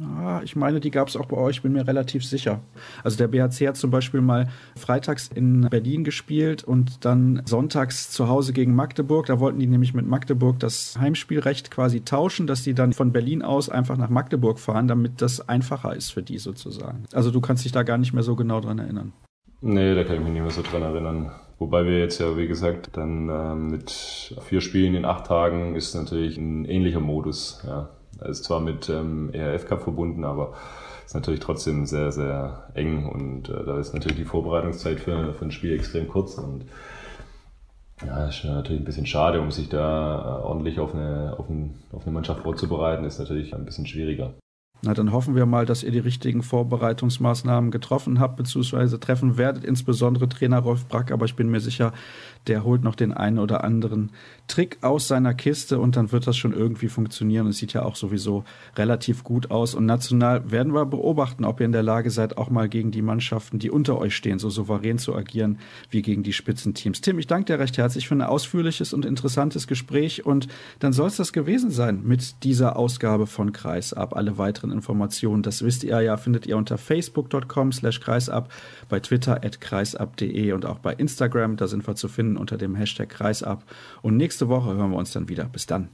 Ah, ich meine, die gab es auch bei euch, bin mir relativ sicher. Also der BHC hat zum Beispiel mal freitags in Berlin gespielt und dann sonntags zu Hause gegen Magdeburg. Da wollten die nämlich mit Magdeburg das Heimspielrecht quasi tauschen, dass die dann von Berlin aus einfach nach Magdeburg fahren, damit das einfacher ist für die sozusagen. Also du kannst dich da gar nicht mehr so genau dran erinnern. Nee, da kann ich mich nicht mehr so dran erinnern. Wobei wir jetzt ja, wie gesagt, dann ähm, mit vier Spielen in acht Tagen ist natürlich ein ähnlicher Modus. Ja. Ist zwar mit ähm, ERF Cup verbunden, aber ist natürlich trotzdem sehr, sehr eng und äh, da ist natürlich die Vorbereitungszeit für, für ein Spiel extrem kurz und ja, ist natürlich ein bisschen schade, um sich da äh, ordentlich auf eine, auf, ein, auf eine Mannschaft vorzubereiten, ist natürlich ein bisschen schwieriger. Na, dann hoffen wir mal, dass ihr die richtigen Vorbereitungsmaßnahmen getroffen habt, beziehungsweise treffen werdet, insbesondere Trainer Rolf Brack. Aber ich bin mir sicher, der holt noch den einen oder anderen Trick aus seiner Kiste und dann wird das schon irgendwie funktionieren. Es sieht ja auch sowieso relativ gut aus. Und national werden wir beobachten, ob ihr in der Lage seid, auch mal gegen die Mannschaften, die unter euch stehen, so souverän zu agieren wie gegen die Spitzenteams. Tim, ich danke dir recht herzlich für ein ausführliches und interessantes Gespräch. Und dann soll es das gewesen sein mit dieser Ausgabe von Kreisab. Alle weiteren Informationen, das wisst ihr ja, findet ihr unter facebook.com slash kreisab, bei Twitter at kreisab.de und auch bei Instagram, da sind wir zu finden unter dem Hashtag kreisab. Und nächste Woche hören wir uns dann wieder. Bis dann.